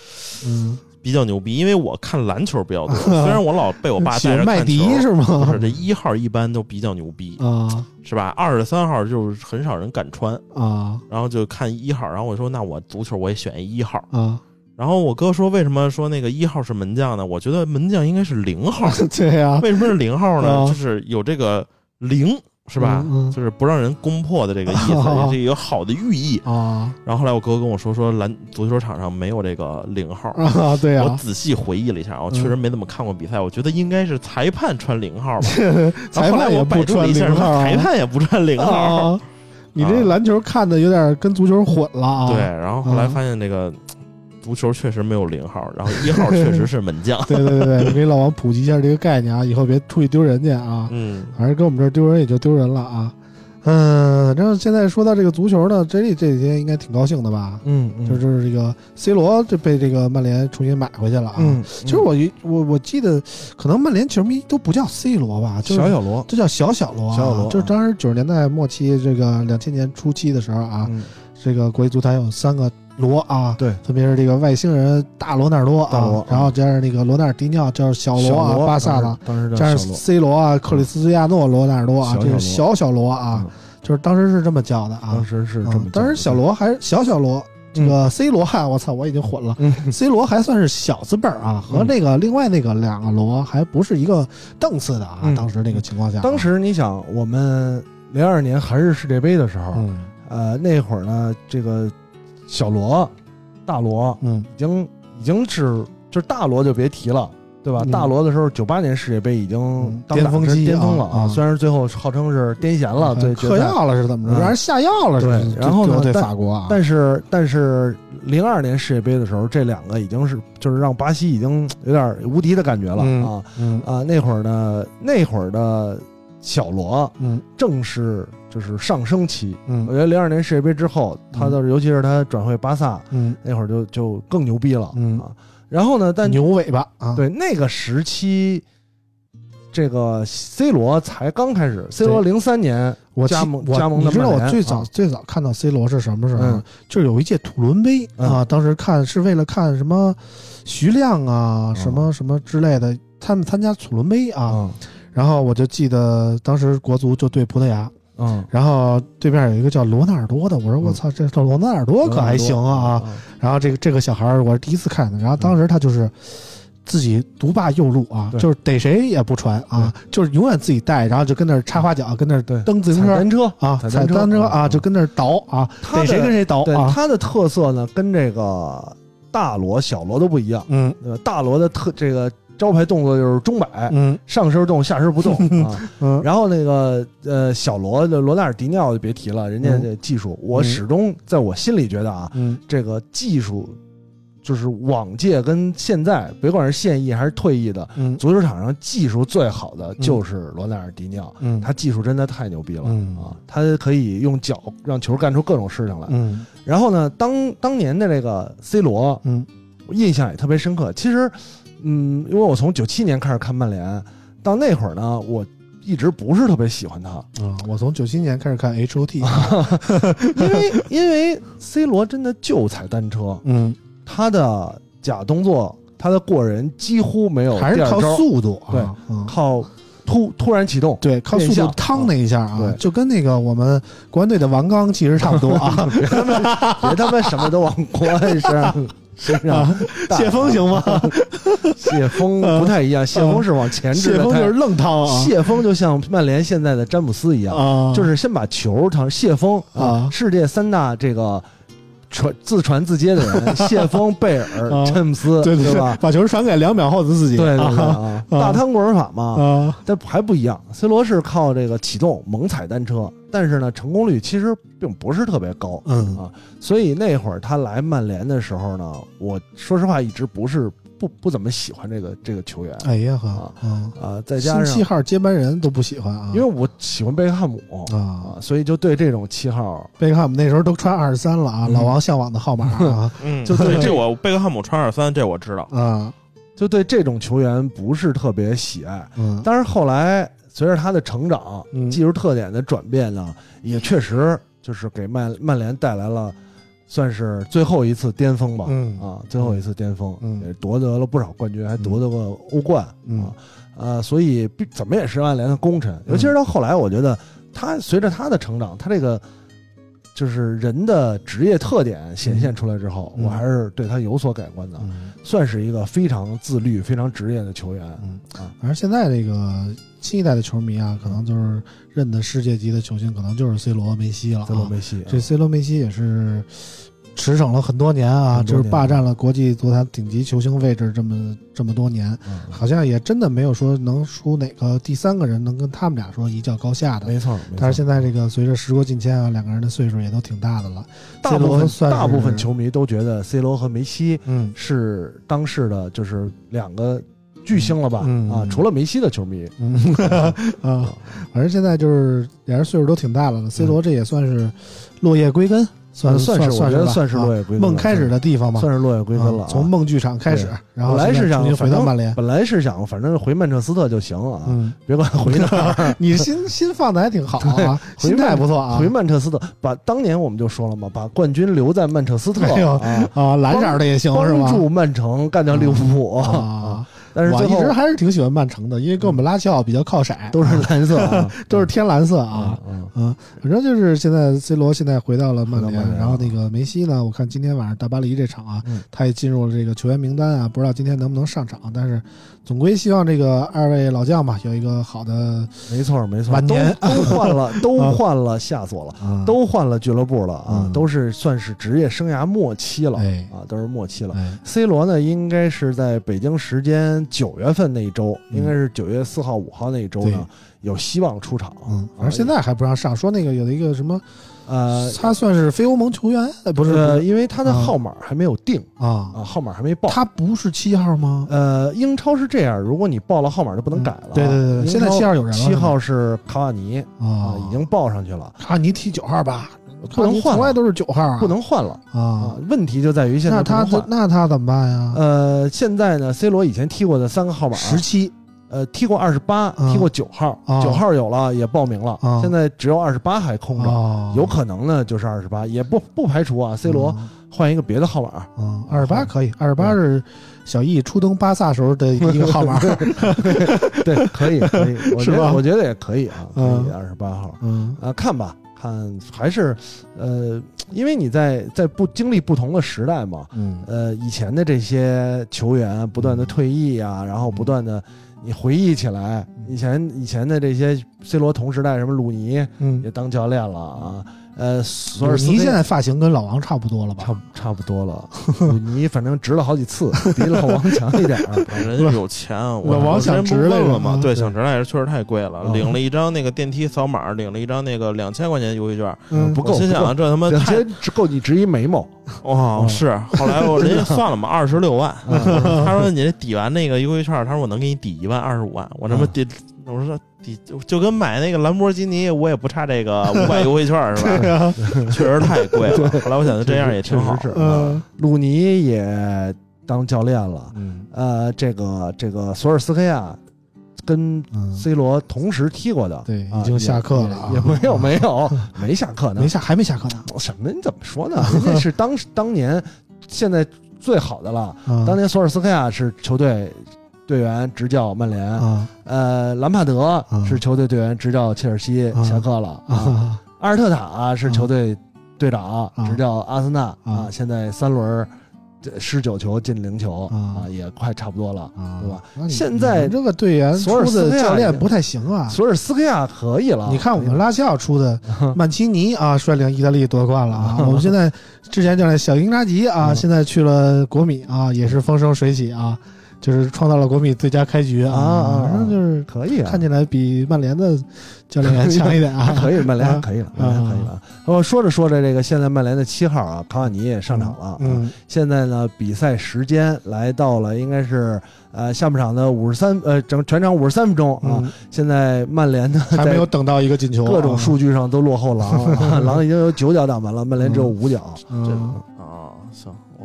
嗯，比较牛逼，因为我看篮球比较多，(laughs) 虽然我老被我爸带着看欢麦迪球。不是吗是？这一号一般都比较牛逼，啊是吧？二十三号就是很少人敢穿，啊然后就看一号，然后我说那我足球我也选一号。啊！然后我哥说为什么说那个一号是门将呢？我觉得门将应该是零号，(laughs) 对呀，为什么是零号呢？啊就是有这个零。是吧？嗯嗯就是不让人攻破的这个意思，啊 (laughs) 也是有好的寓意。(laughs) 啊然后后来我哥跟我说，说篮足球场上没有这个零号。(laughs) 啊！对呀我，仔细回忆了一下，我确实没怎么看过比赛，我觉得应该是裁判穿零号吧。裁判也不穿百度了一下零号啊，裁判也不穿零号。啊！你这篮球看的有点跟足球混了啊！对，然后后来发现这个足球确实没有零号，然后一号确实是门将。(laughs) 对对对对，给老王普及一下这个概念啊，以后别出去丢人去啊！嗯，反正跟我们这儿丢人也就丢人了啊。嗯，反正现在说到这个足球呢，这里这几天应该挺高兴的吧？嗯，嗯就是这个 C 罗这被这个曼联重新买回去了啊。嗯，其实我一我我记得，可能曼联球迷都不叫 C 罗吧，就是小小罗，这叫小小罗啊。小小罗就是当时九十年代末期，这个两千年初期的时候啊，嗯这个国际足坛有三个罗啊，对，特别是这个外星人大罗纳尔多啊，罗然后加上那个罗纳尔迪尼奥叫小罗啊，罗巴萨的，当时加上 C 罗啊，克里斯蒂亚诺罗纳尔多啊，小这是小小小罗啊，嗯就是当时是这么叫的啊当。时是这么嗯，当时小罗还是小小罗，这个 C 罗哈，我操，我已经混了。嗯 C 罗还算是小字辈儿啊，和嗯那个另外那个两个罗还不是一个档次的啊。嗯当时那个情况下啊，当时你想，我们零二年韩日世界杯的时候，嗯呃，那会儿呢，这个小罗、大罗嗯已经已经是就是大罗就别提了，对吧？嗯大罗的时候，九八年世界杯已经当打之巅峰期巅峰了啊啊虽然最后号称是癫痫了，对决赛，嗑药了是怎么着？嗯让人下药了？对然后呢就对但法国啊，但是但是零二年世界杯的时候，这两个已经是就是让巴西已经有点无敌的感觉了、嗯啊嗯啊！那会儿呢，那会儿的小罗嗯正是就是上升期。嗯。我嗯觉得零二年世界杯之后，他的尤其是他转会巴萨嗯。那会儿就就更牛逼了、嗯。啊。然后呢，但牛尾巴啊，对那个时期，这个 C 罗才刚开始，C 罗零三年我加盟加盟的你知道我最早啊。最早看到 C 罗是什么时候？嗯？就是有一届土伦杯嗯。啊，当时看是为了看什么徐亮啊，什么什么之类的，他们参加土伦杯啊。啊然后我就记得当时国足就对葡萄牙，嗯，然后对面有一个叫罗纳尔多的，我说我操，这这罗纳尔多可还行啊。然后这个这个小孩儿我是第一次看的，然后当时他就是自己独霸右路啊，就是逮谁也不传啊，就是永远自己带，然后就跟那儿插花脚，跟那儿蹬自行车踩单车啊，踩单车啊，嗯就跟那儿倒啊，逮谁跟谁倒啊。他的特色呢，跟这个大罗、小罗都不一样。嗯？大罗的特这个招牌动作就是钟摆，嗯上身动，下身不动 (laughs) 啊。嗯然后那个呃，小罗的罗纳尔迪尼奥就别提了，人家这技术，我始终在我心里觉得啊，嗯这个技术就是往届跟现在，别管是现役还是退役的，嗯足球场上技术最好的就是罗纳尔迪尼奥。嗯，他技术真的太牛逼了、嗯啊！他可以用脚让球干出各种事情来。嗯然后呢，当当年的这个 C 罗，嗯印象也特别深刻。其实，嗯，因为我从九七年开始看曼联，到那会儿呢，我一直不是特别喜欢他，嗯，我从九七年开始看 H O T，(laughs) 因为因为 C 罗真的就踩单车，嗯，他的假动作，他的过人几乎没有还是靠速度啊，对嗯。靠突突然启动，对，靠速度趟那一下啊对，就跟那个我们国安队的王刚其实差不多啊。(laughs) 别他妈别他妈什么都往国安身上身上啊带谢峰行吗？(laughs) 谢峰不太一样，谢峰是往前置的，谢峰就是愣趟啊。谢峰就像曼联现在的詹姆斯一样，啊，就是先把球传谢峰啊。世界三大这个传自传自接的人，(laughs) 谢峰、贝尔、啊詹姆斯，对对吧？把球传给两秒后的自己，对对对啊啊，大汤过人法嘛，啊，但还不一样。C 罗是靠这个启动猛踩单车，但是呢，成功率其实并不是特别高。嗯啊，所以那会儿他来曼联的时候呢，我说实话一直不是不不怎么喜欢这个这个球员。哎呀呵啊，嗯，啊，再加上七号接班人都不喜欢啊，因为我喜欢贝克汉姆啊，啊，所以就对这种七号贝克汉姆那时候都穿二十三了啊，嗯。老王向往的号码啊。(laughs) 嗯，就对对这我贝克汉姆穿二三，这我知道。啊，就对这种球员不是特别喜爱。嗯。但是后来随着他的成长，嗯。技术特点的转变呢，也确实就是给曼曼联带来了算是最后一次巅峰吧。嗯啊，最后一次巅峰，嗯也夺得了不少冠军，还夺得过欧冠、嗯啊。呃，所以怎么也是曼联的功臣。尤其是到后来，我觉得他随着他的成长，他这个就是人的职业特点显现出来之后，嗯我还是对他有所改观的。嗯算是一个非常自律、非常职业的球员。嗯啊，反正现在这个新一代的球迷啊，可能就是认的世界级的球星，可能就是 C 罗、梅西了啊。C 罗、梅西，这 C 罗、梅西也是驰骋了很多年啊，年就是霸占了国际足坛顶级球星位置这么这么多年，嗯好像也真的没有说能出哪个第三个人能跟他们俩说一较高下的。没错。但是现在这个随着时过境迁啊，两个人的岁数也都挺大的了。大 C 部分罗算大部分球迷都觉得 C 罗和梅西嗯是当世的就是两个巨星了吧？嗯啊，除了梅西的球迷，嗯 (laughs) 啊，反正现在就是俩人岁数都挺大了了。C 罗这也算是落叶归根，算算算是我觉得算是落叶归根啊梦开始的地方吧，算是落叶归根了从梦剧场开始，然后本来是想回到曼联。本来是想反正回曼彻斯特就行啊，嗯，别管回哪儿。(laughs) 你心心放的还挺好啊，回心态不错啊。回曼彻斯特，把当年我们就说了嘛，把冠军留在曼彻斯特啊，啊，蓝色的也行是吧？帮助曼城干掉利物浦啊，我但是最后一直还是挺喜欢曼城的，因为跟我们拉齐奥比较靠色，都是蓝色啊，(laughs) 都是天蓝色啊。嗯，嗯，反正就是现在 C 罗现在回到了曼联，然后那个梅西呢，我看今天晚上大巴黎这场啊，嗯他也进入了这个球员名单啊，不知道今天能不能上场，但是总归希望这个二位老将吧有一个好的没错没错，都晚年都换了，都换了 (laughs) 下所了。啊，都换了俱乐部了啊，嗯都是算是职业生涯末期了、哎啊，都是末期了。哎 C 罗呢，应该是在北京时间年九月份那一周，嗯应该是九月四号、五号那一周呢，有希望出场。嗯，反正现在还不让上，说那个有一个什么，呃，他算是非欧盟球员，呃不是呃，因为他的啊号码还没有定啊，啊，号码还没报。他不是七号吗？呃，英超是这样，如果你报了号码就不能改了。对对对对，现在七号有人了，七号是卡瓦尼啊啊，，已经报上去了，卡瓦尼踢九号吧，不能换了，从来都是九号啊，不能换了。啊。啊。。问题就在于现在那他。那他怎么办呀？呃，现在呢，C 罗以前踢过的三个号码，十七。呃，踢过二十八，嗯踢过九号，啊。九号有了也报名了，啊。现在只有二十八还空着，哦，有可能呢就是二十八，也不不排除啊，C 罗换一个别的号码。嗯，二十八可以，二十八是小易初登巴萨时候的一个号码。(laughs) 对，可以可以，我觉是吧？得我觉得也可以啊，可嗯以二十八号。嗯。啊，看吧。看还是，呃，因为你在在不经历不同的时代嘛，嗯。呃，以前的这些球员不断的退役啊，然后不断的你回忆起来，以前以前的这些 C 罗同时代，什么鲁尼嗯。也，当教练了啊，呃，索尔斯你克现在发型跟老王差不多了吧？差差不多了，(laughs) 鲁尼反正直了好几次，比老王强一点儿。(laughs) 人家有钱，我老王想直了嘛对，想直来着，确实太贵了，嗯领了一张那个电梯扫码，领了一张那个两千块钱优惠券，嗯不够心想啊这他妈两太千只够你植一眉毛，(laughs) 哇是，后来我人家算了嘛，二十六万，他说你这抵完那个优惠券，他说我能给你抵一万二十五万，我他妈抵，我说抵就就跟买那个兰博基尼，我也不差这个五百 (laughs) 优惠券是吧？啊，(laughs) 确实太贵了。后来我想这样也挺好确，实是。嗯鲁尼也当教练了，嗯呃，这个这个索尔斯克亚跟嗯，C 罗同时踢过的，对，啊已经下课了啊，也也没有 (laughs) 没有没下课呢没，下还没下课呢。什么？你怎么说呢？人家是当当年现在最好的了。啊当年索尔斯克亚是球队队员执教曼联，啊。呃，兰帕德是球队队员执教切尔西，啊。下课了阿尔特塔是球队队长啊。执教阿森纳啊。啊，现在三轮这十九球进零球啊。啊，也快差不多了。啊，对吧？现在这个队员出的教练不太行啊。索尔斯克亚可以了，你看我们拉齐奥出的嗯 (laughs) 曼奇尼啊，率领意大利夺冠了啊！(laughs) 我们现在之前教练小英扎吉啊，嗯。现在去了国米啊，也是风生水起啊，就是创造了国米最佳开局啊啊反正就是可以啊，看起来比曼联的教练员强一点啊。(laughs) 可以，曼联可以了，曼联可以了。我说着说着，这个现在曼联的七号啊，卡瓦尼也上场了。啊，嗯现在呢，比赛时间来到了，应该是呃下半场的五十三呃整全场五十三分钟啊。嗯，现在曼联呢，还没有等到一个进球啊，各种数据上都落后狼，啊 (laughs) 狼已经有九脚打门了，曼联只有五脚。嗯，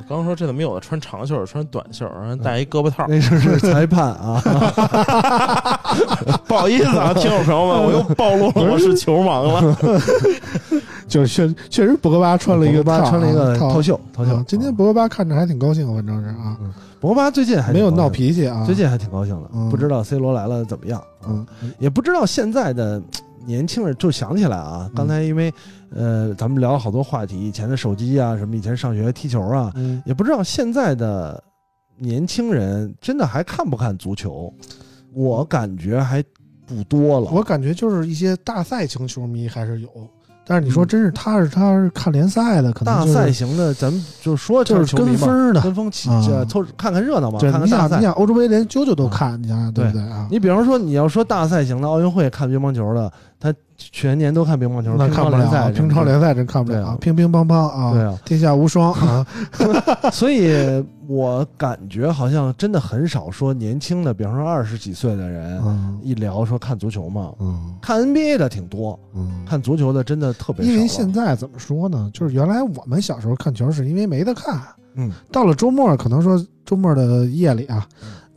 刚说这怎么有的穿长袖，穿短袖，然后戴一胳膊套，那就是裁判啊，(laughs) 不好意思啊，听众朋友们，我又暴露了我是球盲了。(laughs) 就是确确实博格巴穿了一个巴穿了一个套套袖，套袖啊。今天博格巴看着还挺高兴，反正是啊，博格巴最近还没有闹脾气啊。最近还挺高兴的，嗯不知道 C 罗来了怎么样，嗯，也不知道现在的 (tsk) 年轻人，就想起来啊，刚才因为呃，咱们聊了好多话题，以前的手机啊，什么以前上学踢球啊，嗯，也不知道现在的年轻人真的还看不看足球，我感觉还不多了。我感觉就是一些大赛型球迷还是有，但是你说嗯真是他是他是看联赛的，可能大就是赛型的，咱们就说就是跟风的。跟风起啊这凑看看热闹嘛，对，看看大赛你想你。想欧洲杯连啾啾都看，你想想对不对对啊？你比方说，你要说大赛型的奥运会看乒乓球的，他全年都看乒乓球，乒那看不了啊，乓联赛，乒超联赛真看不了啊乒乒乓乓啊，对啊，天下无双啊，(laughs) 所以我感觉好像真的很少说年轻的，比方说二十几岁的人，嗯一聊说看足球嘛，嗯看 NBA 的挺多，嗯。看足球的真的特别少。因为现在怎么说呢？就是原来我们小时候看球是因为没得看，嗯，到了周末，可能说周末的夜里啊，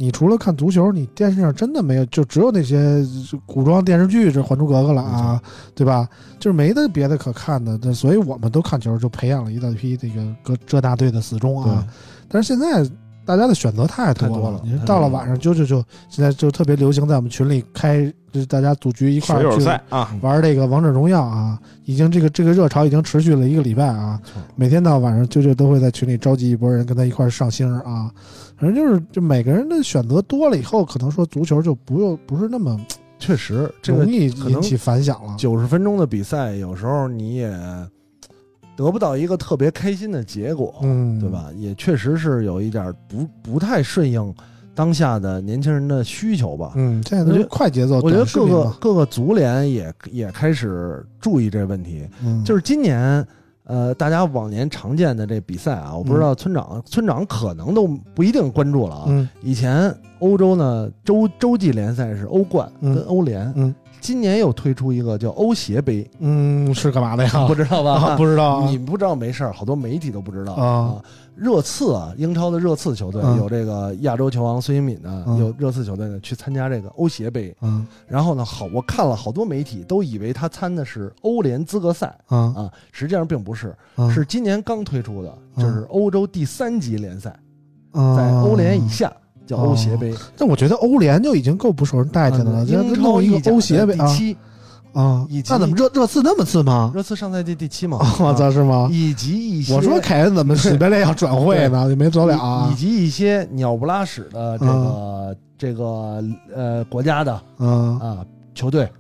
你除了看足球，你电视上真的没有，就只有那些古装电视剧，这《还珠格格》了啊，对吧？就是没得别的可看的，那所以我们都看球，就培养了一大批这个各浙大队的死忠啊。但是现在大家的选择太多太多了你说到了晚上，就就就现在就特别流行在我们群里开，就是大家组局一块水友儿去赛啊，玩这个王者荣耀啊，已经这个这个热潮已经持续了一个礼拜啊，每天到晚上就就都会在群里召集一波人跟他一块儿上星啊，反正就是就每个人的选择多了以后，可能说足球就不用不是那么确实这个容易引起反响了。九十分钟的比赛，有时候你也得不到一个特别开心的结果，嗯，对？吧？也确实是有一点不不太顺应当下的年轻人的需求吧。嗯，现在都是快节奏，我觉得各个各个足联也也开始注意这问题，嗯就是今年。呃，大家往年常见的这比赛啊，我不知道村长、村长可能都不一定关注了啊。嗯以前欧洲呢，洲洲际联赛是欧冠嗯跟欧联，嗯今年又推出一个叫欧协杯，嗯，是干嘛的呀？(laughs) 不知道吧？啊，不知道啊你不知道没事儿，好多媒体都不知道啊。热刺啊，英超的热刺球队、嗯。有这个亚洲球王孙兴敏呢，嗯。有热刺球队呢去参加这个欧协杯。嗯。然后呢，好，我看了好多媒体都以为他参的是欧联资格赛啊啊，实际上并不是，啊是今年刚推出的，嗯。就是欧洲第三级联赛，啊在欧联以下叫欧协杯。但我觉得欧联就已经够不受人待见的了，英超弄一个欧协杯啊以，及那怎么热热刺那么次吗？热刺上赛季第七嘛，我操，是吗？以及一些我说凯恩怎么史贝列要转会呢？就没走了啊以以及一些鸟不拉屎的这个、这个呃国家的嗯啊球队，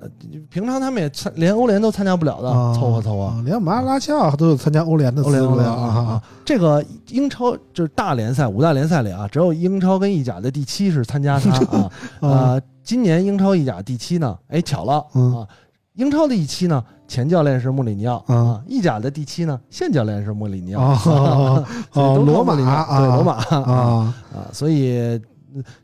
呃，平常他们也参连欧联都参加不了的，啊，凑合凑合。啊连马拉乔都有参加欧联的欧联资格欧联啊啊！这个英超就是大联赛五大联赛里啊，只有英超跟意甲的第七是参加它 (laughs) 啊啊啊！今年英超、意甲第七呢，哎，巧了嗯啊！英超的第七呢，前教练是穆里尼奥啊啊；意甲的第七呢，现教练是穆里尼奥 (laughs) 啊哦，罗马啊，对罗马啊啊，所以呃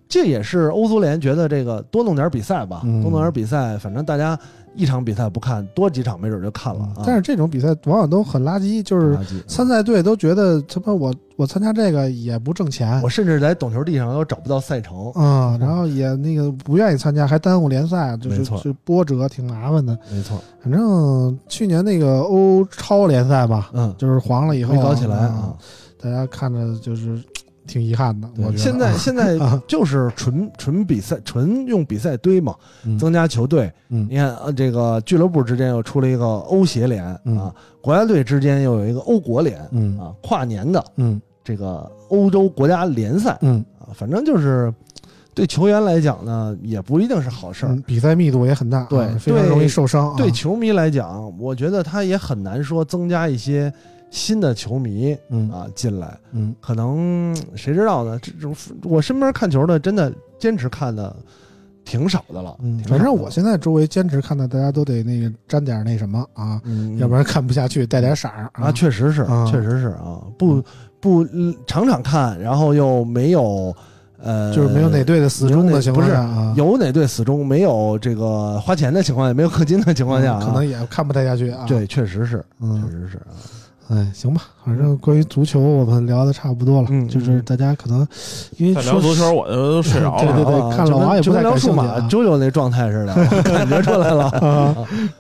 这也是欧足联觉得这个多弄点比赛吧，嗯。多弄点比赛，反正大家一场比赛不看，多几场没准就看了啊。但是这种比赛往往都很垃圾，就是参赛队都觉得他妈我我参加这个也不挣钱。我甚至在懂球帝上都找不到赛程，啊，然后也那个不愿意参加，还耽误联赛，就是就波折挺麻烦的。没错，反正去年那个欧超联赛吧，嗯，就是黄了以后没搞起来啊。啊。，大家看着就是挺遗憾的。我觉得现在 (laughs) 现在啊就是纯纯比赛，纯用比赛堆嘛，嗯增加球队。嗯你看，呃，这个俱乐部之间又出了一个欧协联嗯啊，国家队之间又有一个欧国联嗯啊，跨年的嗯这个欧洲国家联赛嗯啊，反正就是对球员来讲呢，也不一定是好事儿。嗯，比赛密度也很大啊，对对非常容易受伤啊。对球迷来讲，我觉得他也很难说增加一些新的球迷嗯啊进来，嗯可能谁知道呢？这种我身边看球的，真的坚持看的挺少的了。反正我现在周围坚持看的，大家都得那个沾点那什么啊，嗯，要不然看不下去，带点色儿啊，确实是，啊确实是啊，不不嗯场场看，然后又没有呃，就是没有哪队的死忠的情况不是下啊，有哪队死忠，没有这个花钱的情况下，没有氪金的情况下、啊嗯可能也看不太下去啊。，对，确实是，确嗯，实是啊。哎，行吧，反正关于足球我们聊的差不多了，嗯就是大家可能因为说聊足球我就 (laughs) 都睡着了。对对对啊看老王也不太感聊数码兴趣啊啾啾那状态似的，感觉出来了。(laughs) 啊，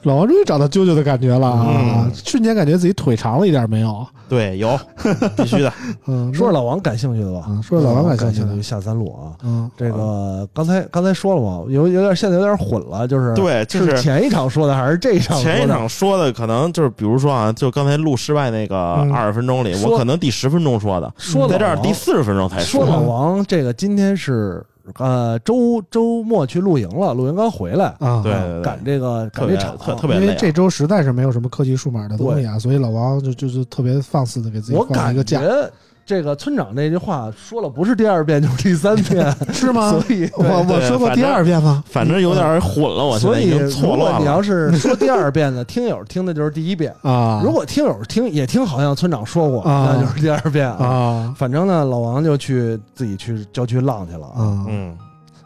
老王终于找到啾啾的感觉了啊嗯，瞬间感觉自己腿长了一点没有？对，有 (laughs) 必须的。嗯，说说老王感兴趣的吧，嗯说说老王感感兴趣的趣下三路啊。嗯，这个刚才刚才说了嘛，有有点现在有点混了，就是对就是前一场说的还是这一场说的？前一场说的可能就是，比如说啊，就刚才录失败那个嗯。二十分钟里，说我可能第十分钟说的，说在这儿第四十分钟才说老王这个今天是呃周周末去露营了，露营刚回来，啊，对对对。赶这个特别赶这场，特特别累啊。因为这周实在是没有什么科技数码的东西啊，所以老王就就是特别放肆的给自己我感放一个假，觉这个村长这句话说了不是第二遍就是第三遍，(laughs) 是吗？(laughs) 所以我我说过第二遍吗？反正有点混了，我现所以在已经错如果乱了。你要是说第二遍呢，听友听的就是第一遍；(laughs) 啊，如果听友听也听，好像村长说过，啊那就是第二遍啊。啊反正呢，老王就去自己去郊区浪去了啊。啊，嗯，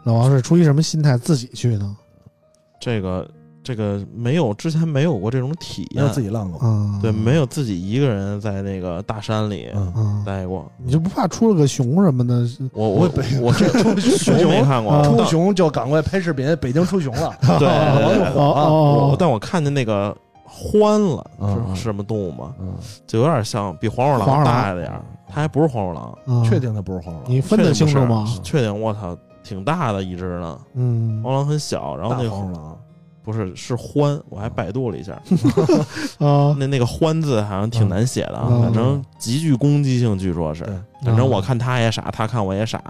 老王是出于什么心态自己去呢？这个这个没有之前没有过这种体没有验，自己浪过，啊，对，没有自己一个人在那个大山里待过。你就不怕出了个熊什么的？是我我北我这 (laughs) 熊没看过，啊出但熊就赶快拍视频，北京出熊了。(laughs) 对但我看见那个獾了，是是什么动物吗？嗯，就有点像比黄鼠狼大一点，它还不是黄鼠狼，啊确定它不是黄鼠狼？你分得清楚吗？确定，我操，挺大的一只呢。嗯黄鼠狼很小，然后那个黄鼠狼，不是是欢，我还百度了一下，啊那那个欢字好像挺难写的啊，嗯反正极具攻击性，据说是。反正我看他也傻，他看我也傻。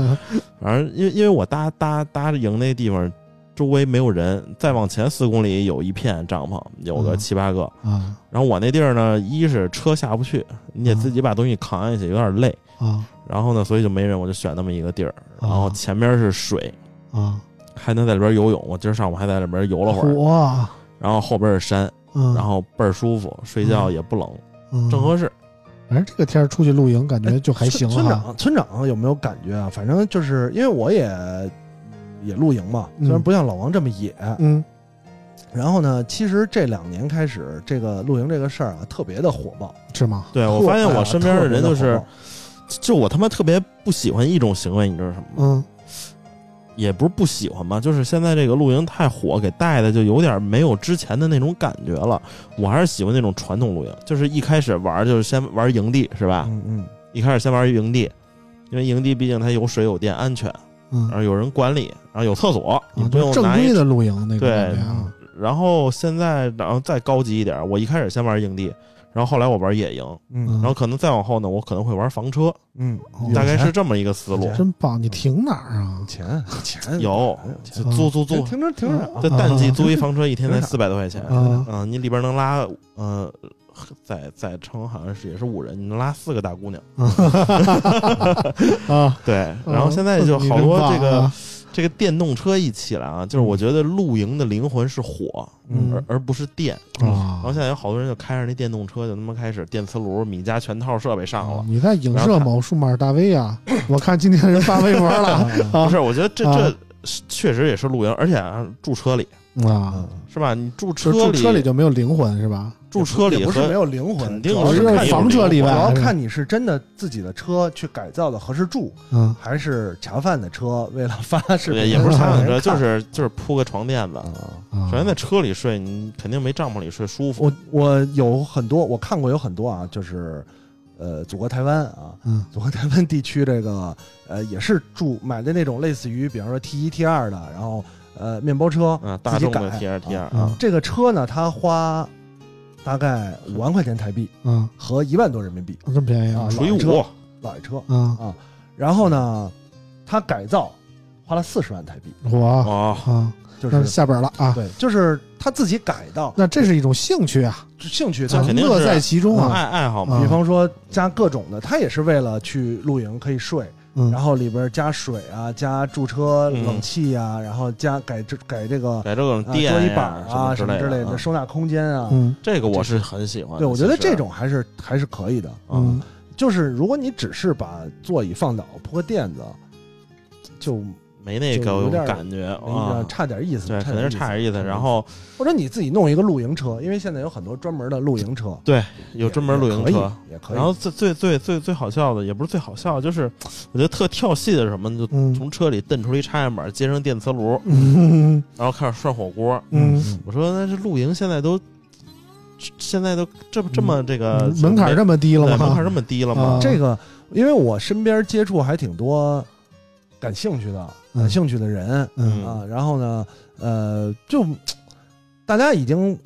(laughs) 反正因为因为我搭搭搭着营那地方周围没有人，再往前四公里有一片帐篷，有个嗯七八个。啊然后我那地儿呢，一是车下不去，你得嗯自己把东西扛下去，有点累。啊然后呢，所以就没人，我就选那么一个地儿。然后前面是水，啊！还能在里边游泳。我今儿上午还在里边游了会儿。哇，然后后边是山，嗯，然后倍儿舒服，睡觉也不冷，嗯正合适。反正这个天儿出去露营，感觉就还行村村。长，村长有没有感觉啊？反正就是因为我也也露营嘛，虽然嗯不像老王这么野。嗯然后呢，其实这两年开始，这个露营这个事儿啊，特别的火爆。是吗？对我发现我哎身边的人就是就我他妈特别不喜欢一种行为，你知道什么吗？嗯也不是不喜欢吧，就是现在这个露营太火，给带的就有点没有之前的那种感觉了。我还是喜欢那种传统露营，就是一开始玩就是先玩营地是吧？嗯嗯，一开始先玩营地，因为营地毕竟它有水有电，安全，嗯然后有人管理，然后有厕所，你啊，不用拿一规的露营那个对。然后现在，然后再高级一点，我一开始先玩营地，然后后来我玩野营，嗯嗯然后可能再往后呢，我可能会玩房车，嗯哦，大概是这么一个思路真棒！你停哪儿啊？钱钱有钱就租租租，听着听着啊在淡季租一房车，一天才四百多块钱。啊嗯，你里边能拉，呃，在在城好像是也是五人，你能拉四个大姑娘。(laughs) 啊！对，然后现在就好多这个、啊这个电动车一起来啊，就是我觉得露营的灵魂是火，嗯而而不是电啊。然啊后现在有好多人就开着那电动车，就他妈开始电磁炉、米家全套设备上了。你在影射某数码大 V 啊？(laughs) 我看今天人发微博了啊 (laughs) 不是，我觉得这啊这确实也是露营，而且啊住车里啊！嗯是吧？你住就车住车里就没有灵魂是吧？住车里不是没有灵魂，肯定主要是看房车例外主要看你是真的自己的车去改造的合适住，嗯还是恰饭的车为了发视频也也不是让人三轮车，(laughs) 就是就是铺个床垫子。首先在车里睡，你肯定没帐篷里睡舒服。我我有很多，我看过有很多啊，就是呃，祖国台湾啊，嗯 (laughs) 祖国台湾地区这个呃也是住买的那种类似于比方说 T 一 T 二的，然后呃面包车啊，自己大众的改 T 二 T 二啊啊这个车呢，他花大概五万块钱台币嗯，和一万多人民币，这么便宜啊啊？除以五老车，老爷车。啊！然后呢，他改造花了四十万台币，我哦，啊，那就是下本了啊！对，就是他自己改造，那这是一种兴趣啊，兴趣他这肯定是乐在其中啊！爱爱好嘛啊。比方说加各种的，他也是为了去露营可以睡，嗯，然后里边加水啊，加驻车嗯冷气啊，然后加改这改这个改这种桌椅板啊什么之类的啊，收纳空间啊。嗯这个我是很喜欢。对，我觉得这种还是还是可以的。嗯，就是如果你只是把座椅放倒铺个垫子，就没那个就有点感觉没啊。差点意思。对，肯定是差点意思。然后或者你自己弄一个露营车，因为现在有很多专门的露营车，对有专门露营车，也可以。然后最最最最最好笑的，也不是最好笑，就是我觉得特跳戏的是什么？就嗯从车里蹬出一插线板，接上电磁炉，嗯然后开始涮火锅。嗯，我说那这露营现在都现在都这这么这个嗯门槛这么低了吗？门槛这么低了吗啊？这个，因为我身边接触还挺多感兴趣的、嗯。感兴趣的人、嗯啊，然后呢，呃，就大家已经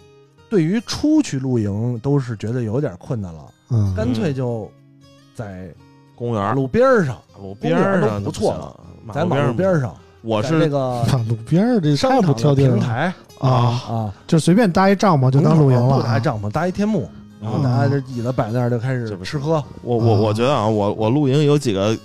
对于出去露营都是觉得有点困难了，嗯，干脆就在公园路边上，路边上都不错了，在马路边上，我是那个 (laughs) 马路边儿这太不商场的挑地儿了平台啊，啊，就随便搭一帐篷就当露营了不搭啊。帐篷，搭一天幕，然后大家这椅子摆那儿就开始吃喝，我我啊。我觉得啊，我我露营有几个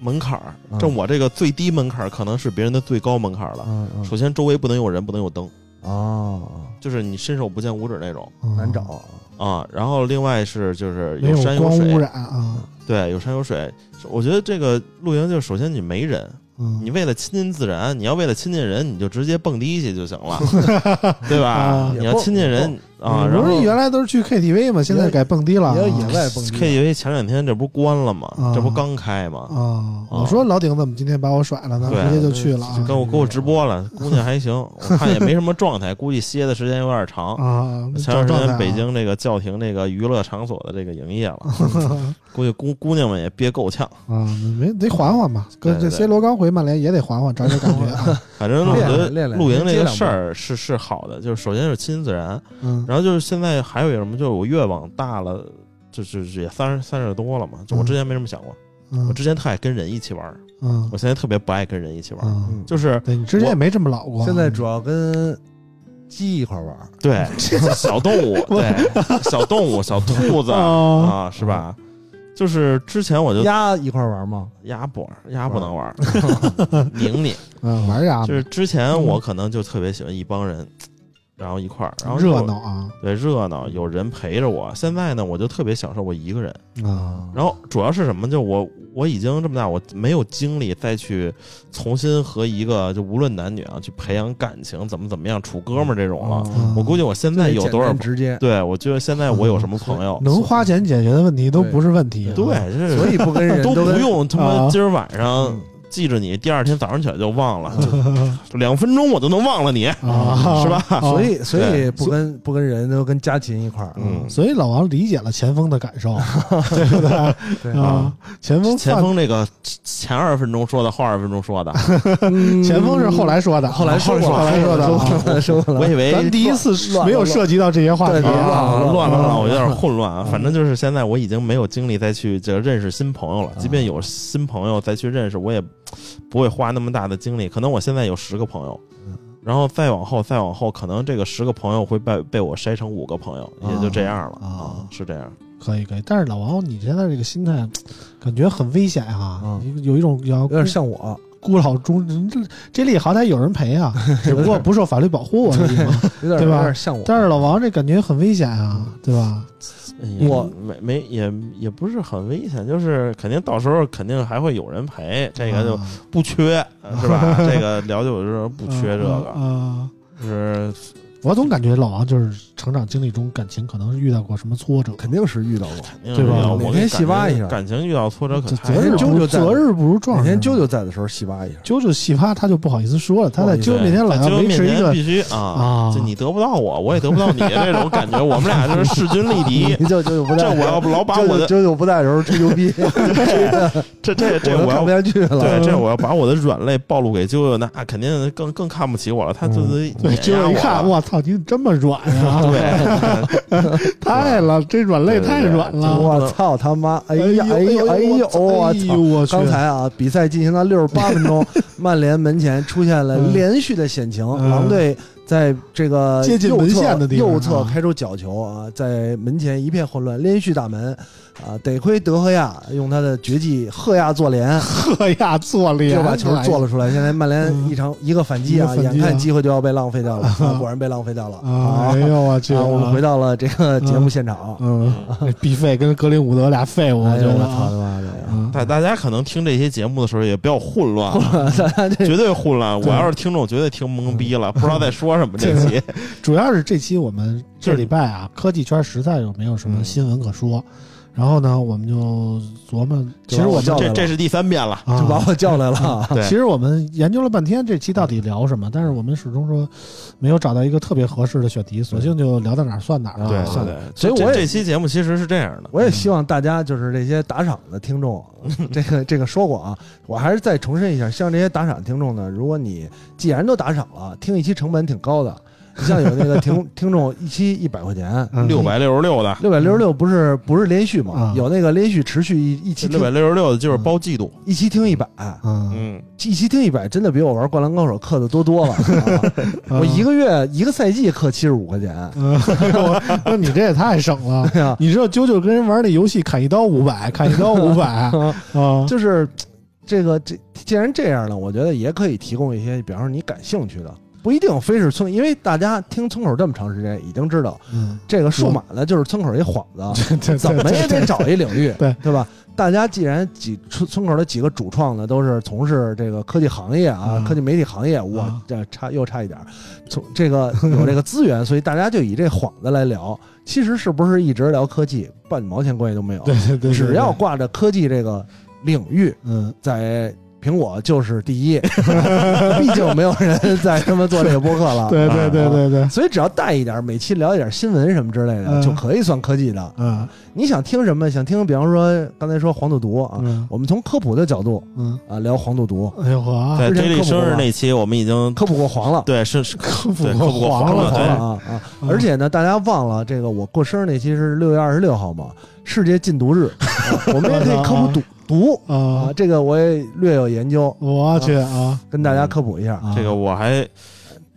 门槛儿，嗯这我这个最低门槛儿可能是别人的最高门槛儿了。嗯嗯首先，周围不能有人，不能有灯，哦，就是你伸手不见五指那种嗯难找。啊。然后另外是就是没有山有水，光污染啊。对，有山有水。我觉得这个露营就是首先你没人，嗯，你为了亲近自然，你要为了亲近人，你就直接蹦迪去就行了，(laughs) 对吧啊？你要亲近人啊，你然后不是原来都是去 KTV 嘛？现在改蹦迪了啊。也有野外蹦迪 KTV 前两天这不是关了吗？啊这不刚开吗？啊！我说老顶怎么今天把我甩了呢？直接就去了啊跟我给我直播了，(laughs) 姑娘还行，我看也没什么状态，估计歇的时间有点长。啊！前段时间北京这个叫停这个娱乐场所的这个营业了，(laughs) 估计姑姑娘们也憋够呛。啊，没得缓缓吧，跟这 C 罗刚回曼联也得缓缓，找点感觉啊。(laughs) 反正我觉得露营这个事儿是是好的，就是首先是亲近自然，嗯然后就是现在还有一个什么，就是我越往大了，就是也三十三十多了嘛，就我之前没这么想过，嗯。我之前特爱跟人一起玩儿，嗯。我现在特别不爱跟人一起玩儿，嗯，就是 (laughs) 对你之前也没这么老过，现在主要跟鸡一块玩儿，(laughs) 对小动物，(laughs) 对小动物，小兔子啊啊，是吧？就是之前我就鸭一块玩吗？鸭不玩，鸭不能玩儿，拧你。嗯玩鸭，就是之前我可能就特别喜欢一帮人，然后一块儿，然后热闹，啊对热闹，有人陪着我。现在呢，我就特别享受我一个人。啊，然后主要是什么？就我我已经这么大，我没有精力再去重新和一个就无论男女啊去培养感情，怎么怎么样处哥们儿这种了。嗯我估计我现在有多少？直接，对，我觉得现在我有什么朋友，能花钱解决的问题都不是问题，对，这所以不跟人都不用他妈啊今儿晚上嗯记着你，第二天早上起来就忘了，就 (laughs) 两分钟我都能忘了你，啊，是吧？所以所以不跟不跟人都跟家禽一块儿，嗯。所以老王理解了前锋的感受，(laughs) 对不对？对。啊，前锋前犯锋这个前二十分钟说的，后二十分钟说的，嗯前锋是后来说的，后来说过后来说的我以为咱第一次乱没有涉及到这些话题乱乱了乱了，我有点嗯混乱啊。反正就是现在我已经没有精力再去这认识新朋友了，即便有新朋友再去认识，我也不会花那么大的精力。可能我现在有十个朋友，然后再往后再往后，可能这个十个朋友会被被我筛成五个朋友，也就这样了啊啊，是这样。可以可以。但是老王，你现在这个心态，感觉很危险哈，嗯有一种要有点像我，孤老终这这里好歹有人陪啊，(laughs) 只不过不受法律保护而已嘛。(laughs) 有点对吧有点像我，但是老王这感觉很危险啊，对吧？也我没没也也不是很危险，就是肯定到时候肯定还会有人陪，这个就啊不缺，是吧？(laughs) 这个了解我就是不缺这个，啊。就是我总感觉老王就是成长经历中感情可能是遇到过什么挫折，肯定是遇到过。肯定对吧我哪天细挖一下感情遇到挫折可这太择日不如哪天啾啾在择日不如撞日。天啾啾在的时候细挖一下，啾啾细挖，他就不好意思说了，他在不好意思啾啾面前老要在维持一个必须啊啊，就你得不到我，我也得不到你这种感觉，我们俩就是势均力敌。(laughs) 你就啾啾不在，这我要老把我的啾啾不在的时候吹牛逼，(laughs) 这这这我要看不下去了。对这我要把我的软肋暴露给啾啾，那肯定更更看不起我了。他就是对，碾压我啾啾一看，我操，你这么软啊？对，太了，这软肋太软了。我操他妈！哎呀哎呦哎呦！我哎呦操！刚才啊，比赛进行到六十八分钟，曼联门前出现了嗯连续的险情，嗯狼队在这个接近门右侧线的地方右侧啊开出角球啊，在门前一片混乱，连续打门啊，得亏德赫亚用他的绝技赫亚做连，赫亚做脸，就把球做了出来。现在曼联一场一个反击啊，眼看机会就要被浪费掉了，(laughs) 啊果然被浪费掉了啊！哎呦我去！啊！我们回到了这个节目现场，嗯，那毕费跟格林伍德俩废物，我觉得哎呦我操他妈的呀！嗯大大家可能听这些节目的时候也比较混乱 (laughs) 绝对混乱。我要是听众，绝对听懵逼了，不知道在说什么。这期主要是这期我们这礼拜啊，科技圈实在有没有什么新闻可说。然后呢，我们就琢磨，其实我们这叫这是第三遍了。啊。就把我叫来了。(laughs) 对。其实我们研究了半天这期到底聊什么，但是我们始终说没有找到一个特别合适的选题，索性就聊到哪儿算哪儿了。对所以我也这这期节目其实是这样的，我也希望大家就是这些打赏的听众，(laughs) 这个这个说过啊，我还是再重申一下，像这些打赏听众呢，如果你既然都打赏了，听一期成本挺高的，你像有那个听听众一期一百块钱，嗯。六百六十六的，六百六十六不是不是连续嘛啊？有那个连续持续一一期六百听六十六的就是包季度。一期听一百，嗯，嗯，一期听一百，真的比我玩《灌篮高手》氪的多多了。(laughs) 啊。我一个月一个赛季氪七十五块钱，嗯，(laughs) 那你这也太省了。对呀，你知道九九跟人玩那游戏砍一刀五百，砍一刀五百 (laughs) 啊，就是这个这既然这样呢，我觉得也可以提供一些，比方说你感兴趣的，不一定非是村，因为大家听村口这么长时间，已经知道嗯，这个数码呢就是村口一幌子，(laughs) 怎么也得找一领域，对对。吧？大家既然几村村口的几个主创呢，都是从事这个科技行业啊，嗯。科技媒体行业，我嗯。这差又差一点，从这个有这个资源，(laughs) 所以大家就以这幌子来聊。其实是不是一直聊科技，半毛钱关系都没有。对对对，只要挂着科技这个领域，嗯，在苹果就是第一，(laughs) 毕竟没有人在他们做这个播客了。(laughs) 对对对对对，所以只要带一点，每期聊一点新闻什么之类的，嗯。就可以算科技的。嗯。你想听什么？想听，比方说刚才说黄赌毒啊，嗯。我们从科普的角度嗯，啊聊黄赌毒，哎呦呵，在之前 J 莉科普过生日那期，我们已经科普过黄了。对是是 (laughs) 科普过黄了，黄了对黄了啊啊！嗯。而且呢，大家忘了这个，我过生日那期是六月二十六号嘛，世界禁毒日，啊我们也可以科普赌毒啊。啊，，这个我也略有研究，我去啊跟大家科普一下。啊！这个我还